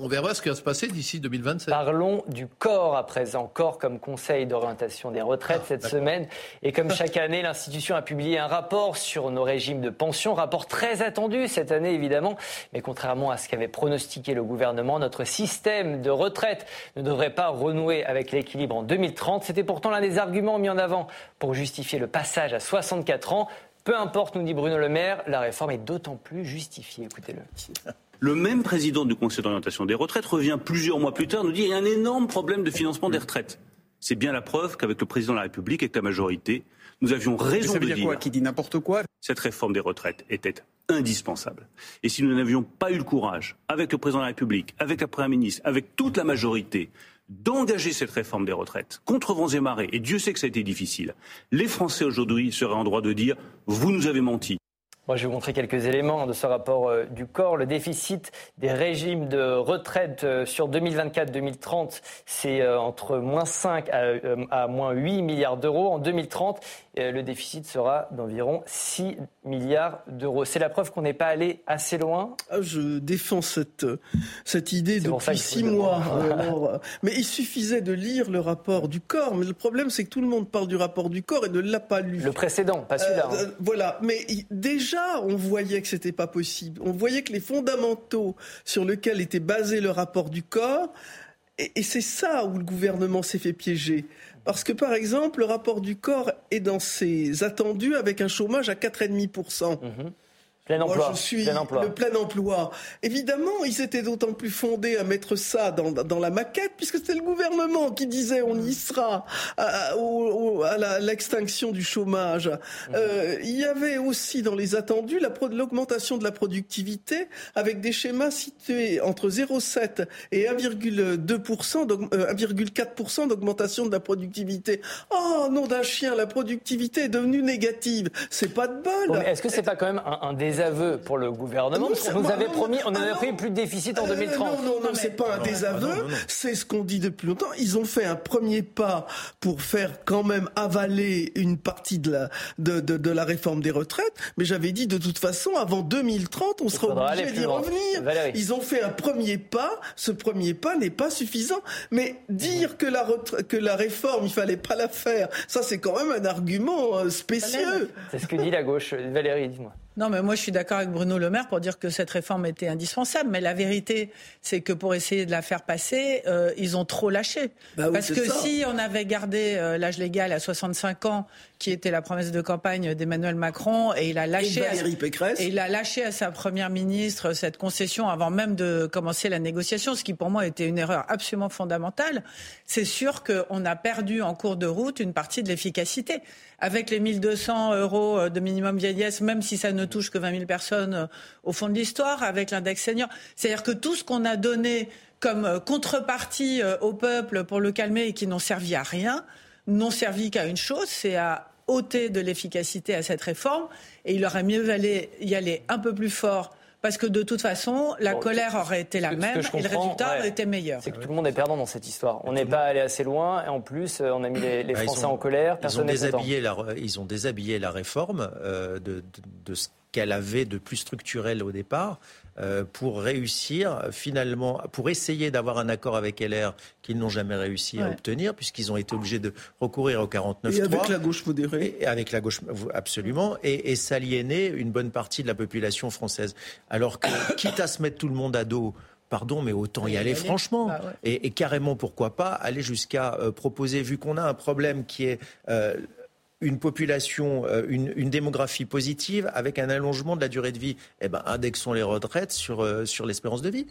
on verra ce qui va se passer d'ici 2027. Parlons du corps à présent. Corps comme conseil d'orientation des retraites cette ah, semaine. Et comme chaque année, l'institution a publié un rapport sur nos régimes de pension. Rapport très attendu cette année, évidemment. Mais contrairement à ce qu'avait pronostiqué le gouvernement, notre système de retraite ne devrait pas renouer avec l'équilibre en 2030. C'était pourtant l'un des arguments mis en avant pour justifier le passage à 64 ans. Peu importe, nous dit Bruno Le Maire, la réforme est d'autant plus justifiée. Écoutez-le. Le même président du Conseil d'orientation des retraites revient plusieurs mois plus tard, nous dit qu'il y a un énorme problème de financement des retraites. C'est bien la preuve qu'avec le président de la République et la majorité, nous avions raison de dire, quoi Qui dit n'importe quoi? Cette réforme des retraites était indispensable. Et si nous n'avions pas eu le courage, avec le président de la République, avec la Première ministre, avec toute la majorité, d'engager cette réforme des retraites contre vents et marées, et Dieu sait que ça a été difficile, les Français aujourd'hui seraient en droit de dire vous nous avez menti. Moi, je vais vous montrer quelques éléments de ce rapport euh, du corps. Le déficit des régimes de retraite euh, sur 2024-2030, c'est euh, entre moins 5 à, à, moins 8 milliards d'euros. En 2030, le déficit sera d'environ 6 milliards d'euros. C'est la preuve qu'on n'est pas allé assez loin. Ah, je défends cette, cette idée depuis six mois. mais il suffisait de lire le rapport du corps. Mais le problème, c'est que tout le monde parle du rapport du corps et ne l'a pas lu. Le précédent, pas celui-là. Hein. voilà. Mais déjà, on voyait que c'était pas possible. On voyait que les fondamentaux sur lesquels était basé le rapport du corps, et, c'est ça où le gouvernement s'est fait piéger. Parce que, par exemple, le rapport du corps est dans ses attendus avec un chômage à 4,5%. Plein emploi. Moi, je suis le plein emploi. Évidemment, ils étaient d'autant plus fondés à mettre ça dans, dans la maquette, puisque c'était le gouvernement qui disait on y sera à, à, l'extinction du chômage. Mmh. Euh, il y avait aussi dans les attendus l'augmentation de la productivité avec des schémas situés entre 0,7 et 1,2%, 1,4% euh, d'augmentation de la productivité. Oh, nom d'un chien, la productivité est devenue négative. C'est pas de bol. Est-ce que c'est pas quand même un, un désaveu pour le gouvernement. on nous avait promis, on avait pris plus de déficit en 2030. Euh, non, non, non, c'est pas un désaveu. C'est ce qu'on dit depuis longtemps. Ils ont fait un premier pas pour faire quand même avaler une partie de la, de, de, de la réforme des retraites. Mais j'avais dit de toute façon, avant 2030, on sera obligé d'y revenir. Ils ont fait un premier pas. Ce premier pas n'est pas suffisant. Mais dire que la, que la réforme, il fallait pas la faire, ça c'est quand même un argument euh, spécieux. C'est ce que dit la gauche. Valérie, dis-moi. Non, mais moi je suis d'accord avec Bruno Le Maire pour dire que cette réforme était indispensable. Mais la vérité, c'est que pour essayer de la faire passer, euh, ils ont trop lâché. Bah Parce que si on avait gardé euh, l'âge légal à 65 ans, qui était la promesse de campagne d'Emmanuel Macron, et il a lâché, à, et il a lâché à sa première ministre cette concession avant même de commencer la négociation, ce qui pour moi était une erreur absolument fondamentale. C'est sûr qu'on a perdu en cours de route une partie de l'efficacité avec les 1200 euros euh, de minimum vieillesse, même si ça ne touche que 20 000 personnes euh, au fond de l'histoire, avec l'index senior. C'est-à-dire que tout ce qu'on a donné comme euh, contrepartie au peuple pour le calmer et qui n'ont servi à rien, n'ont servi qu'à une chose, c'est à ôter de l'efficacité à cette réforme. Et il aurait mieux valu y aller un peu plus fort parce que de toute façon, la colère aurait été la même et le résultat aurait été meilleur. C'est que tout le monde est perdant dans cette histoire. On n'est pas allé assez loin et en plus, euh, on a mis les, bah, Français en colère. Ils ont, déshabillé la, ils ont déshabillé la réforme euh, de, de, ce qu'elle avait de plus structurel au départ euh, pour réussir finalement, pour essayer d'avoir un accord avec LR qu'ils n'ont jamais réussi à obtenir, puisqu'ils ont été obligés de recourir au 49 Et avec la gauche modérée. Et avec la gauche, absolument, et, et s'aliéner une bonne partie de la population française. Alors que, quitte à se mettre tout le monde à dos, pardon, mais autant y aller franchement. Bah et, carrément, pourquoi pas, aller jusqu'à euh, proposer, vu qu'on a un problème qui est euh, une population, euh, une, démographie positive avec un allongement de la durée de vie, eh ben, indexons les retraites sur, euh, sur l'espérance de vie.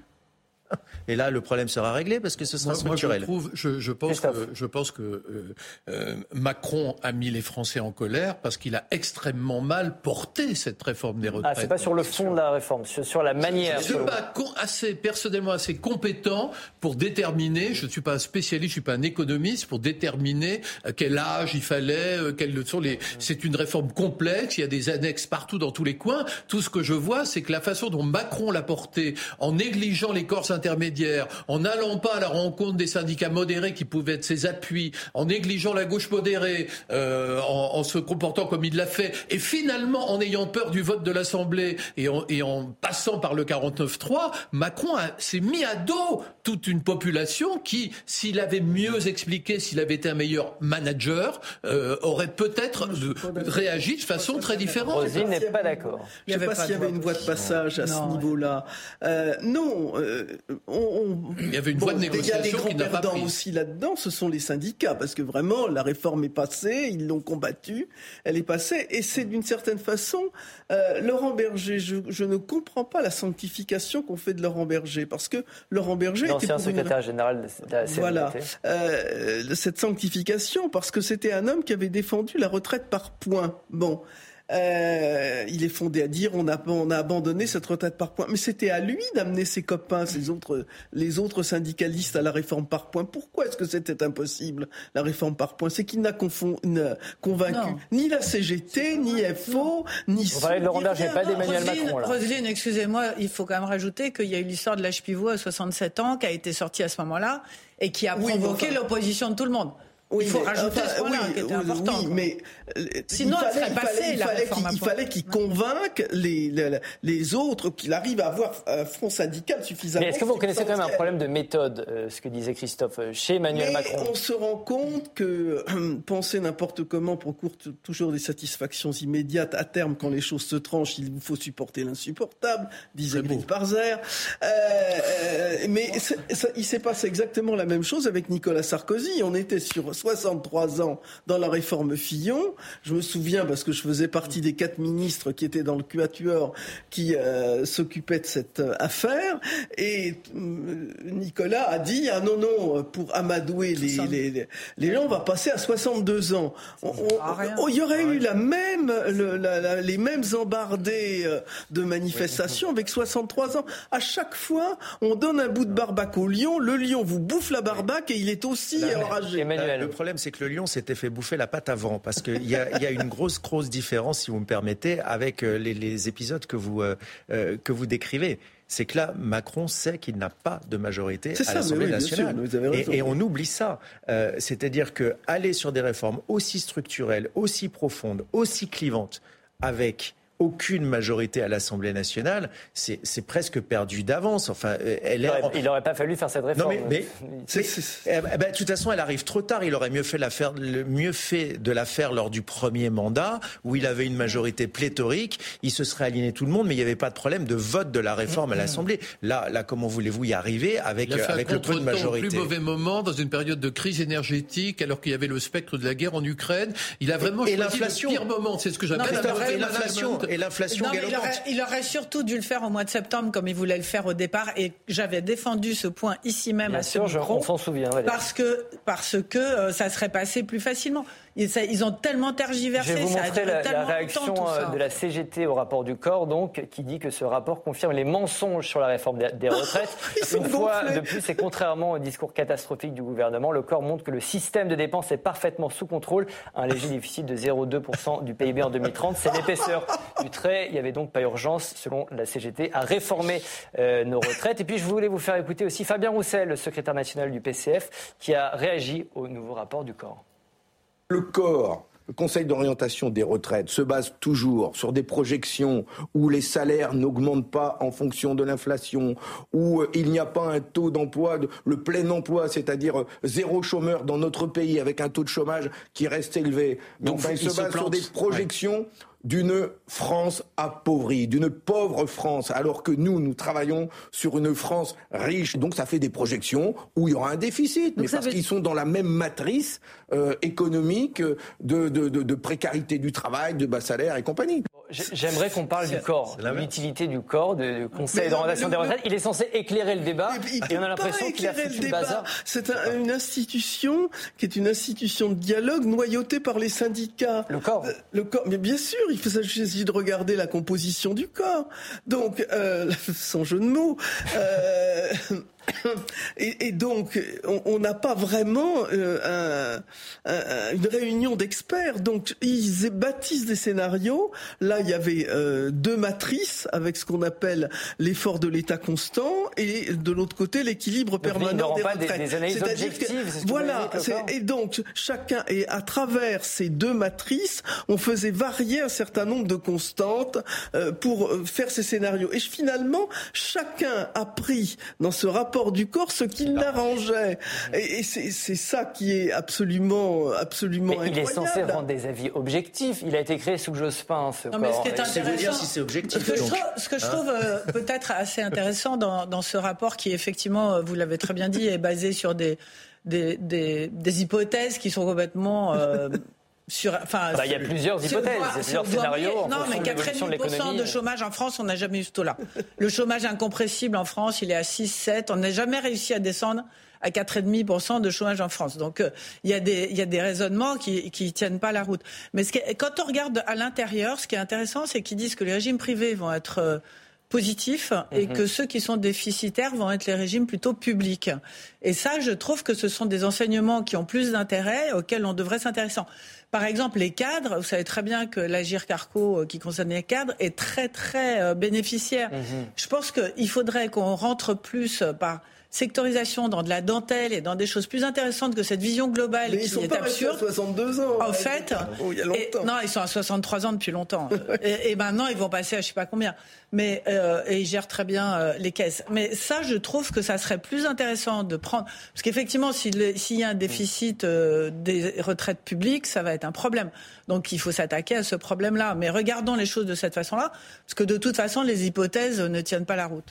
Et là, le problème sera réglé parce que ce sera structurel. Moi, je, je, pense que, je pense que euh, euh, Macron a mis les Français en colère parce qu'il a extrêmement mal porté cette réforme des retraites. Ah, c'est pas sur le fond de la réforme, c'est sur la manière. Je ne suis pas assez, personnellement assez compétent pour déterminer, je ne suis pas un spécialiste, je ne suis pas un économiste, pour déterminer à quel âge il fallait, euh, quelles sont les... C'est une réforme complexe, il y a des annexes partout dans tous les coins. Tout ce que je vois, c'est que la façon dont Macron l'a porté en négligeant les corps intermédiaires, en n'allant pas à la rencontre des syndicats modérés qui pouvaient être ses appuis, en négligeant la gauche modérée, euh, en, se comportant comme il l'a fait, et finalement en ayant peur du vote de l'Assemblée et en, et en passant par le 49-3, Macron s'est mis à dos toute une population qui, s'il avait mieux expliqué, s'il avait été un meilleur manager, euh, aurait peut-être réagi de façon très différente. Rosine n'est pas d'accord. Je ne sais pas s'il y avait une voie de passage à ce niveau-là. Euh, non, euh, on, il y avait une voie de négociation Il y a des grands perdants aussi là-dedans, ce sont les syndicats, parce que vraiment la réforme est passée, ils l'ont combattue, elle est passée, et c'est d'une certaine façon euh, Laurent Berger. Je, je, ne comprends pas la sanctification qu'on fait de Laurent Berger, parce que Laurent Berger l'ancien secrétaire général de la CNT. Voilà euh, cette sanctification, parce que c'était un homme qui avait défendu la retraite par points. Bon. Euh, il est fondé à dire on a, on a abandonné cette retraite par points. Mais c'était à lui d'amener ses copains, ses autres, les autres syndicalistes à la réforme par points. Pourquoi est-ce que c'était impossible, la réforme par points? C'est qu'il n'a convaincu ni la CGT, ni FO, ni... On parlait de Laurent Berger, pas d'Emmanuel Macron. Là. Roselyne, excusez-moi, il faut quand même rajouter qu'il y a eu l'histoire de l'âge pivot à 67 ans qui a été sortie à ce moment-là et qui a provoqué l'opposition de tout le monde. Oui, il faut rajouter ce point-là qui était important. Oui, mais euh, sinon il fallait, passée, il fallait, il fallait qu'il convainque les, les, les autres qu'il arrive à avoir un front syndical suffisamment. Mais est-ce que vous reconnaissez quand même un problème de méthode, euh, ce que disait Christophe, euh, chez Emmanuel mais Macron? On se rend compte que penser n'importe comment procure toujours des satisfactions immédiates. À terme, quand les choses se tranchent, il vous faut supporter l'insupportable, disait Brice Barzer. Euh, mais ça, il s'est passé exactement la même chose avec Nicolas Sarkozy. On était sur 63 ans dans la réforme Fillon. Je me souviens parce que je faisais partie des quatre ministres qui étaient dans le quatuor qui euh, s'occupaient de cette euh, affaire. Et euh, Nicolas a dit ah non non pour amadouer les, les, les, gens on va passer à 62 ans. il y aurait eu la même le, les mêmes embardées de manifestations avec 63 ans. À chaque fois on donne un bout de barbac au lion, le lion vous bouffe la barbac et il est aussi enragé. Emmanuel. Le problème, c'est que le lion s'était fait bouffer la patte avant, parce qu'il y, a, y a une grosse, grosse différence, si vous me permettez, avec euh, les, les épisodes que vous, euh, euh, que vous décrivez c'est que là, Macron sait qu'il n'a pas de majorité à l'Assemblée nationale. et, et, on oublie ça. Euh, C'est-à-dire que aller sur des réformes aussi structurelles, aussi profondes, aussi clivantes, avec aucune majorité à l'Assemblée nationale, c'est presque perdu d'avance. Enfin, euh, elle il n'aurait pas fallu faire cette réforme. Non, mais, mais, eh ben, de toute façon, elle arrive trop tard. Il aurait mieux fait, la faire, le mieux fait de la faire lors du premier mandat, où il avait une majorité pléthorique. Il se serait aligné tout le monde, mais il n'y avait pas de problème de vote de la réforme à l'Assemblée. Là, là, comment voulez-vous y arriver avec, avec le peu de majorité au plus mauvais moment, dans une période de crise énergétique, alors qu'il y avait le spectre de la guerre en Ukraine. Il a vraiment et, choisi le pire moment. C'est ce que j'appelle l'inflation et l'inflation galopante. Il aurait, surtout dû le faire au mois de septembre comme il voulait le faire au départ et j'avais défendu ce point ici même Bien à sûr, ce on s'en souvient. Parce que parce que euh, ça serait passé plus facilement. Ils, ont tellement tergiversé. Je vais vous montrer la, réaction euh, de la CGT au rapport du corps, donc, qui dit que ce rapport confirme les mensonges sur la réforme des retraites. Une fois de plus, et contrairement au discours catastrophique du gouvernement, le corps montre que le système de dépenses est parfaitement sous contrôle. Un léger déficit de 0,2% du PIB en 2030, c'est l'épaisseur du trait. Il n'y avait donc pas urgence, selon la CGT, à réformer euh, nos retraites. Et puis, je voulais vous faire écouter aussi Fabien Roussel, le secrétaire national du PCF, qui a réagi au nouveau rapport du corps. Le corps le Conseil d'orientation des retraites se base toujours sur des projections où les salaires n'augmentent pas en fonction de l'inflation, où euh, il n'y a pas un taux d'emploi, le plein emploi, c'est-à-dire euh, zéro chômeur dans notre pays avec un taux de chômage qui reste élevé. Donc, il, se base sur des projections d'une France appauvrie, d'une pauvre France, alors que nous, nous travaillons sur une France riche. Donc ça fait des projections où il y aura un déficit, mais parce qu'ils sont dans la même matrice euh, économique de, de, de, de, précarité du travail, de bas salaire et compagnie. J'aimerais qu'on parle du corps, de l'utilité du corps, du Conseil d'orientation des retraites. Il est censé éclairer le débat et on a l'impression qu'il a foutu le bazar. C'est une institution qui est une institution de dialogue noyautée par les syndicats. Le corps. Euh, le corps, mais bien sûr, il faut s'agir de regarder la composition du corps. Donc, euh, sans jeu de mots. Euh, et, donc, on n'a pas vraiment euh, une réunion d'experts. Donc, ils bâtissent des scénarios. Là, il y avait euh, deux matrices avec ce qu'on appelle l'effort de l'État constant et de l'autre côté l'équilibre permanent des retraites. Analyses objectives, voilà, et donc chacun et à travers ces deux matrices, on faisait varier un certain nombre de constantes euh, pour euh, faire ces scénarios. Et finalement, chacun a pris dans ce rapport du corps ce qui l'arrangeait. Et, et c'est ça qui est absolument, absolument Mais incroyable. Il est censé rendre des avis objectifs. Il a été créé sous Jospin, ce non, mais ce qui est intéressant, dire si c'est objectif. Ce que, je trouve, ce que je trouve euh, peut-être assez intéressant dans, dans, ce rapport, qui effectivement, vous l'avez très bien dit, est basé sur des, des, des, des hypothèses qui sont complètement euh, sur, enfin, bah, il y a plusieurs hypothèses, plusieurs scénarios. non, mais 4,5% de, chômage en France, on n'a jamais eu ce taux-là. Le chômage incompressible en France, il est à 6, 7. On n'a jamais réussi à descendre à 4,5% de chômage en France. Donc euh, il y, a des, y a des raisonnements qui ne tiennent pas la route. Mais ce qui est, quand on regarde à l'intérieur, ce qui est intéressant, c'est qu'ils disent que les régimes privés vont être euh, positifs et Mhm. que ceux qui sont déficitaires vont être les régimes plutôt publics. Et ça, je trouve que ce sont des enseignements qui ont plus d'intérêt, auxquels on devrait s'intéresser. Par exemple, les cadres, vous savez très bien que l'Agir Carco, euh, qui concerne les cadres, est très très euh, bénéficiaire. Mhm. Je pense qu'il faudrait qu'on rentre plus euh, par sectorisation dans de la dentelle et dans des choses plus intéressantes que cette vision globale Mais qui ils sont est pas restés à absurde. 62 ans. En fait, Oh, il y a et- longtemps. non, ils sont à 63 ans depuis longtemps. et, et maintenant, ils vont passer à je sais pas combien. Mais euh, et ils gèrent très bien euh, les caisses. Mais ça, je trouve que ça serait plus intéressant de prendre parce qu'effectivement, s'il y a un déficit euh, des retraites publiques, ça va être un problème. Donc, il faut s'attaquer à ce problème-là. Mais regardons les choses de cette façon-là, parce que de toute façon, les hypothèses ne tiennent pas la route.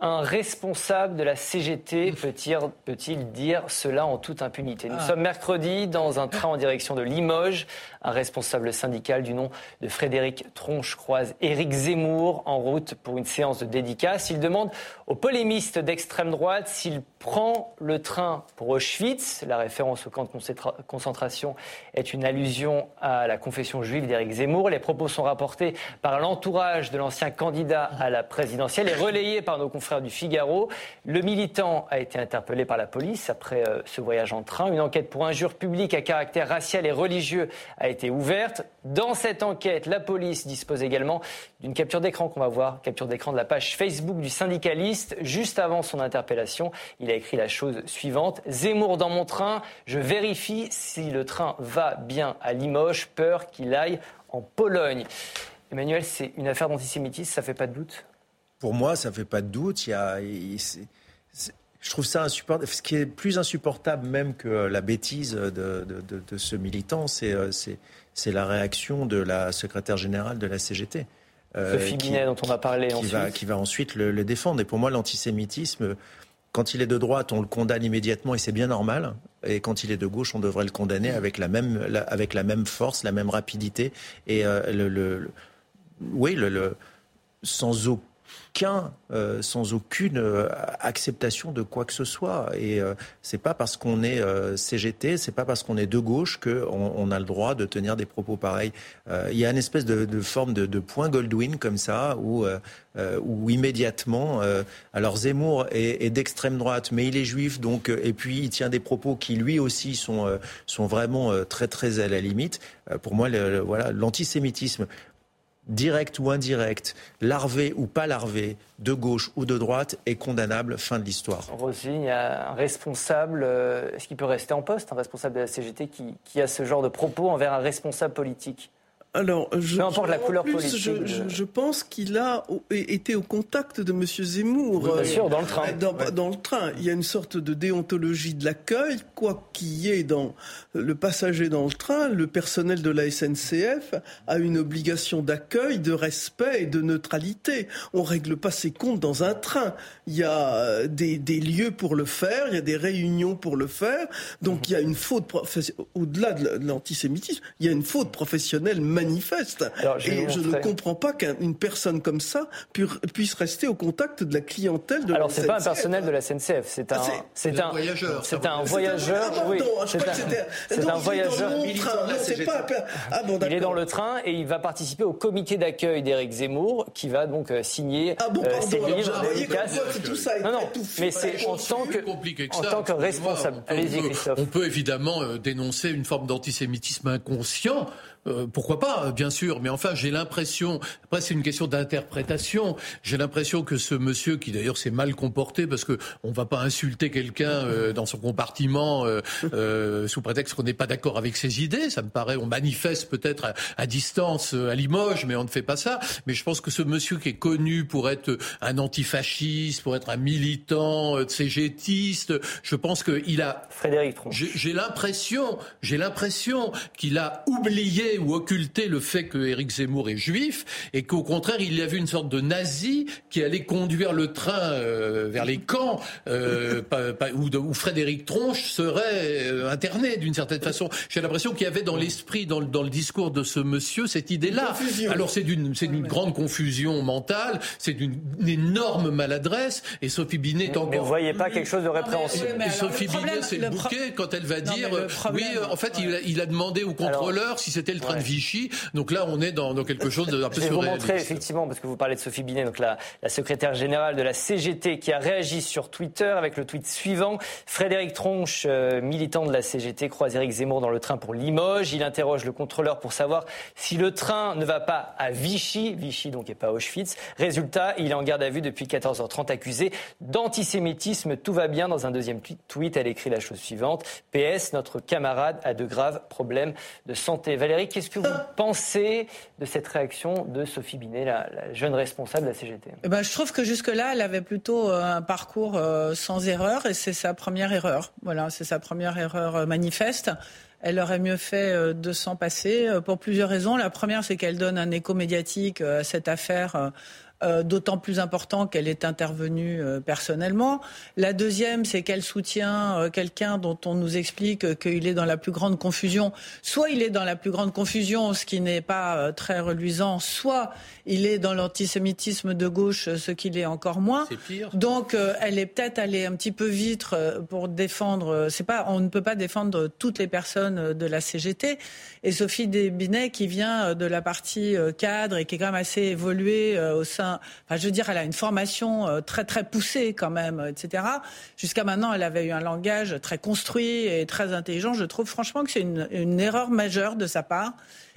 Un responsable de la CGT peut-il peut-il dire cela en toute impunité Nous Ah. sommes mercredi dans un train en direction de Limoges. Un responsable syndical du nom de Frédéric Tronche croise Éric Zemmour en route pour une séance de dédicace. Il demande aux polémistes d'extrême droite s'il prend le train pour Auschwitz. La référence au camp de concentra- concentration est une allusion à la confession juive d'Éric Zemmour. Les propos sont rapportés par l'entourage de l'ancien candidat à la présidentielle et relayés par nos confrères du Figaro. Le militant a été interpellé par la police après euh, ce voyage en train. Une enquête pour injure publique à caractère racial et religieux a été ouverte. Dans cette enquête, la police dispose également d'une capture d'écran qu'on va voir, capture d'écran de la page Facebook du syndicaliste. Juste avant son interpellation, il a écrit la chose suivante. Zemmour dans mon train, je vérifie si le train va bien à Limoges, peur qu'il aille en Pologne. Emmanuel, c'est une affaire d'antisémitisme, ça fait pas de doute? Pour moi, ça fait pas de doute. Il y a, je trouve ça insupportable. Ce qui est plus insupportable même que la bêtise de, de- de- de ce militant, c'est, euh, c'est, la réaction de la secrétaire générale de la CGT. euh, Sophie qui- Binet, dont on va parler qui ensuite. va, qui va ensuite le, le défendre. Et pour moi, l'antisémitisme, quand il est de droite, on le condamne immédiatement et c'est bien normal. Et quand il est de gauche, on devrait le condamner avec la même, la- avec la même force, la même rapidité et euh, le, oui, le- sans aucun, euh, sans aucune euh, acceptation de quoi que ce soit. Et euh, c'est pas parce qu'on est euh, CGT, c'est pas parce qu'on est de gauche que on, a le droit de tenir des propos pareils. Il y a une espèce de, forme de, point Goldwyn comme ça, où, où immédiatement, alors Zemmour est, d'extrême droite, mais il est juif, donc et puis il tient des propos qui lui aussi sont sont vraiment très très à la limite. Pour moi, voilà, l'antisémitisme direct ou indirect, larvé ou pas larvé, de gauche ou de droite, est condamnable. Fin de l'histoire. Roselyne, il y a un responsable, euh, est-ce qu'il peut rester en poste, un responsable de la CGT qui, qui a ce genre de propos envers un responsable politique? Alors, je, Peu importe la couleur plus, politique Je, de- je- je pense qu'il a été au contact de M. Zemmour. Oui, bien euh, sûr, dans le train. Dans, dans le train. Il y a une sorte de déontologie de l'accueil. Quoi qu'il y ait dans le passager dans le train, le personnel de la SNCF a une obligation d'accueil, de respect et de neutralité. On règle pas ses comptes dans un train. Il y a euh, des, des lieux pour le faire, il y a des réunions pour le faire. Donc il y a une faute, au-delà de l'antisémitisme, il y a une faute professionnelle manifeste. Alors, et je ne comprends pas qu'une personne comme ça pu- puisse rester au contact de la clientèle de Alors, la c'est pas un SNCF. personnel de la SNCF, c'est un, Ah, c'est- c'est un voyageur, c'est un voyageur, Ah, oui, c'est un, voyageur. c'est un bon, Il est d'accord. dans le train et il va participer au comité d'accueil d'Éric Zemmour qui va donc euh, signer Ah bon, euh, pardon, ses alors, livres Non, non, mais c'est en tant que, en tant responsable. Peut-. On peut évidemment euh, dénoncer une forme d'antisémitisme inconscient. Euh, pourquoi pas bien sûr, mais enfin, j'ai l'impression, après c'est une question d'interprétation, j'ai l'impression que ce monsieur, qui d'ailleurs s'est mal comporté, parce que on va pas insulter quelqu'un euh, dans son compartiment euh, euh, sous prétexte qu'on n'est pas d'accord avec ses idées, ça me paraît, on manifeste peut-être à, à, distance à Limoges, mais on ne fait pas ça. Mais je pense que ce monsieur qui est connu pour être un antifasciste, pour être un militant cégétiste, je pense qu'il a... Frédéric J'ai l'impression, j'ai l'impression qu'il a oublié ou occulté le fait que Éric Zemmour est juif et qu'au contraire, il y avait une sorte de nazi qui allait conduire le train euh, vers les camps euh, où, où, Frédéric Tronche serait euh, interné d'une certaine façon. J'ai l'impression qu'il y avait dans l'esprit, dans, dans, le discours de ce monsieur, cette idée-là. Alors c'est d'une c'est d'une grande confusion mentale, c'est d'une énorme maladresse et Sophie Binet est encore. Mais vous voyez pas quelque chose de répréhensible. et Sophie Binet, c'est le, bouquet quand elle va dire oui, en fait, il, a, il a demandé au contrôleur si c'était le train de Vichy. Donc là, on est dans, dans quelque chose d'un peu Je vais vous montrer effectivement, parce que vous parlez de Sophie Binet, donc la, la, secrétaire générale de la CGT, qui a réagi sur Twitter avec le tweet suivant. Frédéric Tronche, euh, militant de la CGT, croise Éric Zemmour dans le train pour Limoges. Il interroge le contrôleur pour savoir si le train ne va pas à Vichy, Vichy donc et pas Auschwitz. Résultat, il est en garde à vue depuis 14h30, accusé d'antisémitisme. Tout va bien. Dans un deuxième tweet, elle écrit la chose suivante. PS, notre camarade a de graves problèmes de santé. Valérie, qu'est-ce que vous pensez de cette réaction de Sophie Binet, la, jeune responsable de la CGT eh ben, Je trouve que jusque-là, elle avait plutôt euh, un parcours euh, sans erreur et c'est sa première erreur. Voilà, c'est sa première erreur euh, manifeste. Elle aurait mieux fait de s'en passer pour plusieurs raisons. La première, c'est qu'elle donne un écho médiatique à cette affaire euh, d'autant plus important qu'elle est intervenue euh, personnellement. La deuxième, c'est qu'elle soutient euh, quelqu'un dont on nous explique qu'il est dans la plus grande confusion. Soit il est dans la plus grande confusion, ce qui n'est pas très reluisant, soit il est dans l'antisémitisme de gauche, ce qu'il est encore moins. Pire. Donc elle est peut-être allée un petit peu vite pour défendre. C'est pas, on ne peut pas défendre toutes les personnes de la CGT. Et Sophie Desbinet, qui vient de la partie cadre et qui est quand même assez évoluée au sein je veux dire, elle a une formation euh, très très poussée quand même, etc. Jusqu'à maintenant, elle avait eu un langage très construit et très intelligent. Je trouve franchement que c'est une erreur majeure de sa part.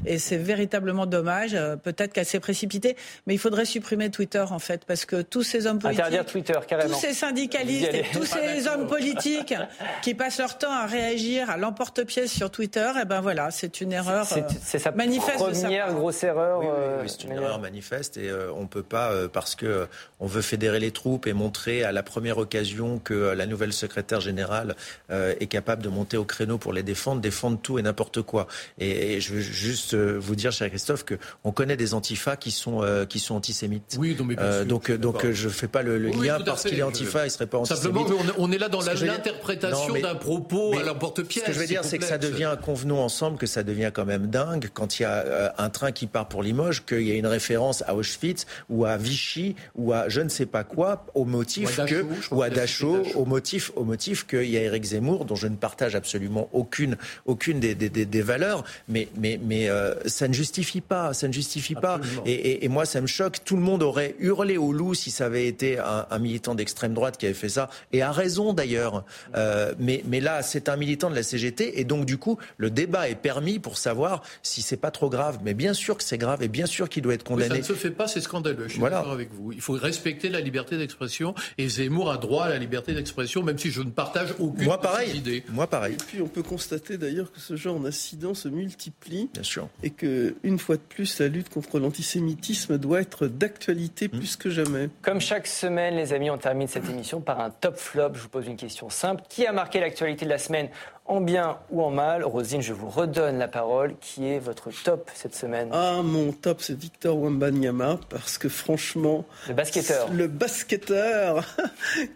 Et c'est véritablement dommage. Euh, peut-être qu'elle s'est précipitée, mais il faudrait supprimer Twitter en fait, parce que tous ces hommes politiques, Interdire Twitter, carrément. tous ces syndicalistes et tous ces hommes politiques qui passent leur temps à réagir à l'emporte-pièce sur Twitter, et eh ben voilà, c'est une erreur c'est, sa manifeste. Première grosse erreur. Oui, oui, c'est une erreur manifeste et euh, on peut pas euh, parce que on veut fédérer les troupes et montrer à la première occasion que la nouvelle secrétaire générale est capable de monter au créneau pour les défendre, défendre tout et n'importe quoi. Et, je veux juste vous dire, cher Christophe, qu'on connaît des antifas qui sont, euh, qui sont antisémites. Oui, non, mais euh, donc, donc je ne fais pas le, lien parce qu'il est antifa, il ne serait pas antisémite. Simplement, on est là dans l'interprétation d'un propos à l'emporte-pièce. Ce que je veux dire, c'est que ça devient, convenons ensemble, que ça devient quand même dingue quand il y a euh, un train qui part pour Limoges, qu'il y a une référence à Auschwitz ou à Vichy ou à je ne sais pas quoi, au motif ou que, ou à Dachau, au motif, au motif qu'il y a Éric Zemmour, dont je ne partage absolument aucune, aucune des, des, des, des valeurs, mais, mais, mais euh, ça ne justifie pas, ça ne justifie pas. Et, moi, ça me choque. Tout le monde aurait hurlé au loup si ça avait été un, militant d'extrême droite qui avait fait ça, et a raison d'ailleurs. Euh, mais, mais là, c'est un militant de la CGT, et donc du coup, le débat est permis pour savoir si c'est pas trop grave. Mais bien sûr que c'est grave, et bien sûr qu'il doit être condamné. ça ne se fait pas, c'est scandaleux. Je suis d'accord avec vous. Il faut respecter la liberté d'expression, et Zemmour a droit à la liberté d'expression, même si je ne partage aucune moi, pareil. Moi, pareil. Et puis, on peut constater d'ailleurs que ce genre d'incident se multiplie. Bien sûr et que, une fois de plus, la lutte contre l'antisémitisme doit être d'actualité mmh. plus que jamais. Comme chaque semaine, les amis, on termine cette émission par un top flop. Je vous pose une question simple. Qui a marqué l'actualité de la semaine en bien ou en mal. Rosine, je vous redonne la parole. Qui est votre top cette semaine? Ah, mon top, c'est Victor Wembanyama, parce que franchement... Le basketteur. Le basketteur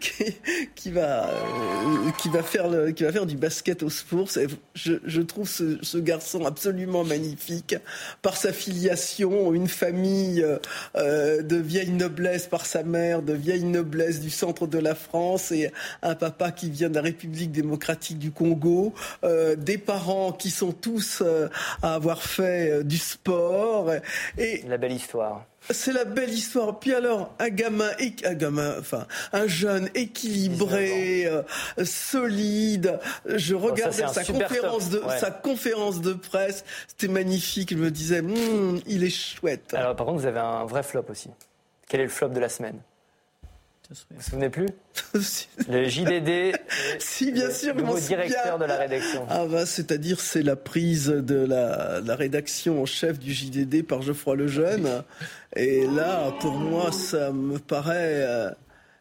qui, va, euh, qui, va faire le, qui va faire du basket au sport. Je, je trouve ce, ce, garçon absolument magnifique, par sa filiation, une famille euh, de vieille noblesse par sa mère, de vieille noblesse du centre de la France, et un papa qui vient de la République démocratique du Congo vélo, des parents qui sont tous à avoir fait du sport. Et la belle histoire. C'est la belle histoire. Puis alors, un gamin, un gamin, enfin, un jeune équilibré, euh, solide. Je regardais sa conférence de sa conférence de presse. C'était magnifique. Je me disais, hmm, il est chouette. Alors, par contre, vous avez un vrai flop aussi. Quel est le flop de la semaine? Vous vous souvenez plus Le JDD. si, bien sûr, le nouveau directeur de la rédaction. Ah bah, c'est-à-dire c'est la prise de la, la, rédaction en chef du JDD par Geoffroy Lejeune. Et là, pour moi, ça me paraît euh,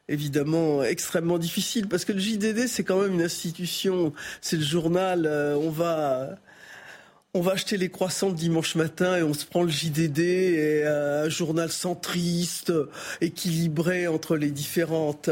évidemment extrêmement difficile parce que le JDD, c'est quand même une institution. C'est le journal. Euh, on va on va acheter les croissants dimanche matin et on se prend le JDD et euh, un journal centriste, équilibré entre les différentes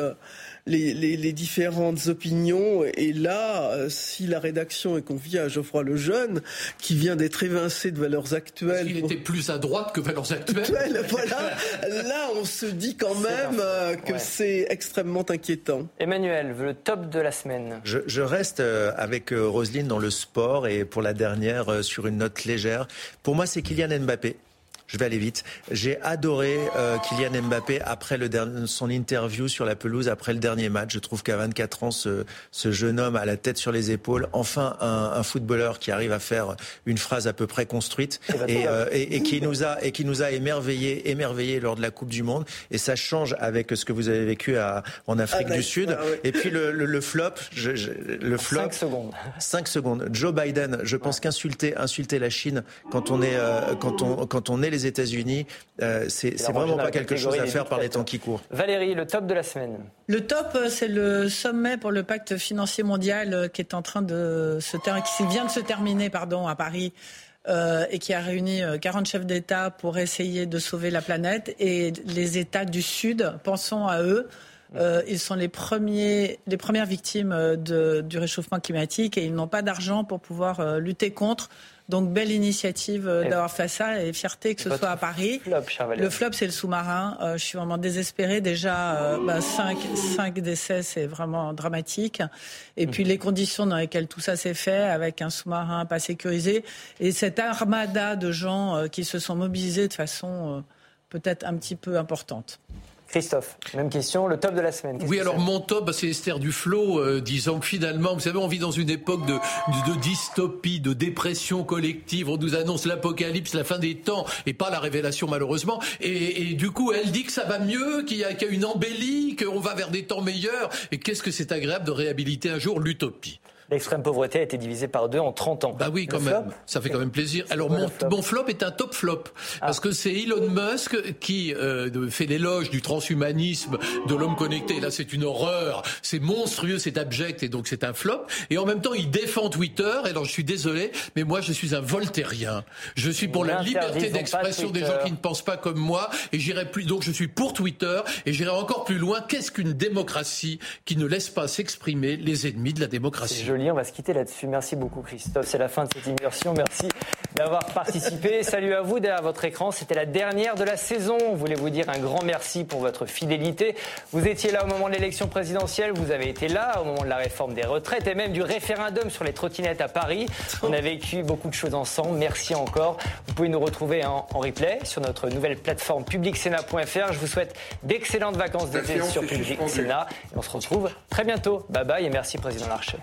les, différentes opinions. Et là, euh, si la rédaction est confiée à Geoffroy Lejeune, qui vient d'être évincé de valeurs actuelles. Il était plus à droite que valeurs actuelles. voilà. Là, on se dit quand même euh, que c'est extrêmement inquiétant. Emmanuel, le top de la semaine. Je, je reste euh, avec Roselyne dans le sport et pour la dernière, sur une note légère. Pour moi, c'est Kylian Mbappé je vais aller vite. J'ai adoré euh, Kylian Mbappé après le son interview sur la pelouse après le dernier match. Je trouve qu'à 24 ans, ce, ce, jeune homme a la tête sur les épaules. Enfin, un, un, footballeur qui arrive à faire une phrase à peu près construite et, euh, et, et, qui nous a et qui nous a émerveillé, émerveillé lors de la Coupe du Monde. Et ça change avec ce que vous avez vécu à, en Afrique ah, du Sud. Et puis le, le, le flop, je, je, le flop. 5 secondes. 5 secondes. Joe Biden. Je pense qu'insulter, insulter la Chine quand on est euh, quand on quand on est les États-Unis, euh, c'est vraiment pas quelque chose à faire par les temps qui courent. Valérie, le top de la semaine. Le top, euh, c'est le sommet pour le pacte financier mondial euh, qui est en train de se qui vient de se terminer, pardon, à Paris. et qui a réuni 40 chefs d'État pour essayer de sauver la planète. Et les États du Sud, pensons à eux, ils sont les, premiers, les premières victimes de, du réchauffement climatique et ils n'ont pas d'argent pour pouvoir lutter contre. Donc belle initiative euh, d'avoir fait ça et fierté que ce soit à Paris. le flop, c'est le sous-marin. Euh, je suis vraiment désespérée. Déjà, euh, bah, 5, décès, c'est vraiment dramatique. Et puis les conditions dans lesquelles tout ça s'est fait, avec un sous-marin pas sécurisé, et cette armada de gens qui se sont mobilisés de façon peut-être un petit peu importante. Christophe, même question, le top de la semaine. Oui, alors mon top, bah, c'est Esther Duflo, euh, disant que finalement, vous savez, on vit dans une époque de, de, dystopie, de dépression collective. On nous annonce l'apocalypse, la fin des temps, et pas la révélation malheureusement. Et, et du coup, elle dit que ça va mieux, qu'il y, y, a une embellie, qu'on va vers des temps meilleurs. Et qu'est-ce que c'est agréable de réhabiliter un jour l'utopie? L'extrême pauvreté a été divisée par deux en 30 ans. Bah oui, quand même. Ça fait quand même plaisir. Alors mon, mon, flop est un top flop ah. parce que c'est Elon Musk qui euh, fait l'éloge du transhumanisme, de l'homme connecté. Là, c'est une horreur. C'est monstrueux, c'est abject et donc c'est un flop. Et en même temps, il défend Twitter. Et alors, je suis désolé, mais moi, je suis un voltairien. Je suis pour la liberté d'expression des gens qui ne pensent pas comme moi. Et j'irai plus. Donc, je suis pour Twitter et j'irai encore plus loin. Qu'est-ce qu'une démocratie qui ne laisse pas s'exprimer les ennemis de la démocratie? On va se quitter là-dessus. Merci beaucoup, Christophe. C'est la fin de cette immersion. Merci d'avoir participé. Salut à vous derrière votre écran. C'était la dernière de la saison. On voulait vous dire un grand merci pour votre fidélité. Vous étiez là au moment de l'élection présidentielle. Vous avez été là au moment de la réforme des retraites et même du référendum sur les trottinettes à Paris. On a vécu beaucoup de choses ensemble. Merci encore. Vous pouvez nous retrouver en, replay sur notre nouvelle plateforme publicsena.fr. Je vous souhaite d'excellentes vacances d'été sur Public Sénat. Et on se retrouve très bientôt. Bye bye et merci, Président Larcher.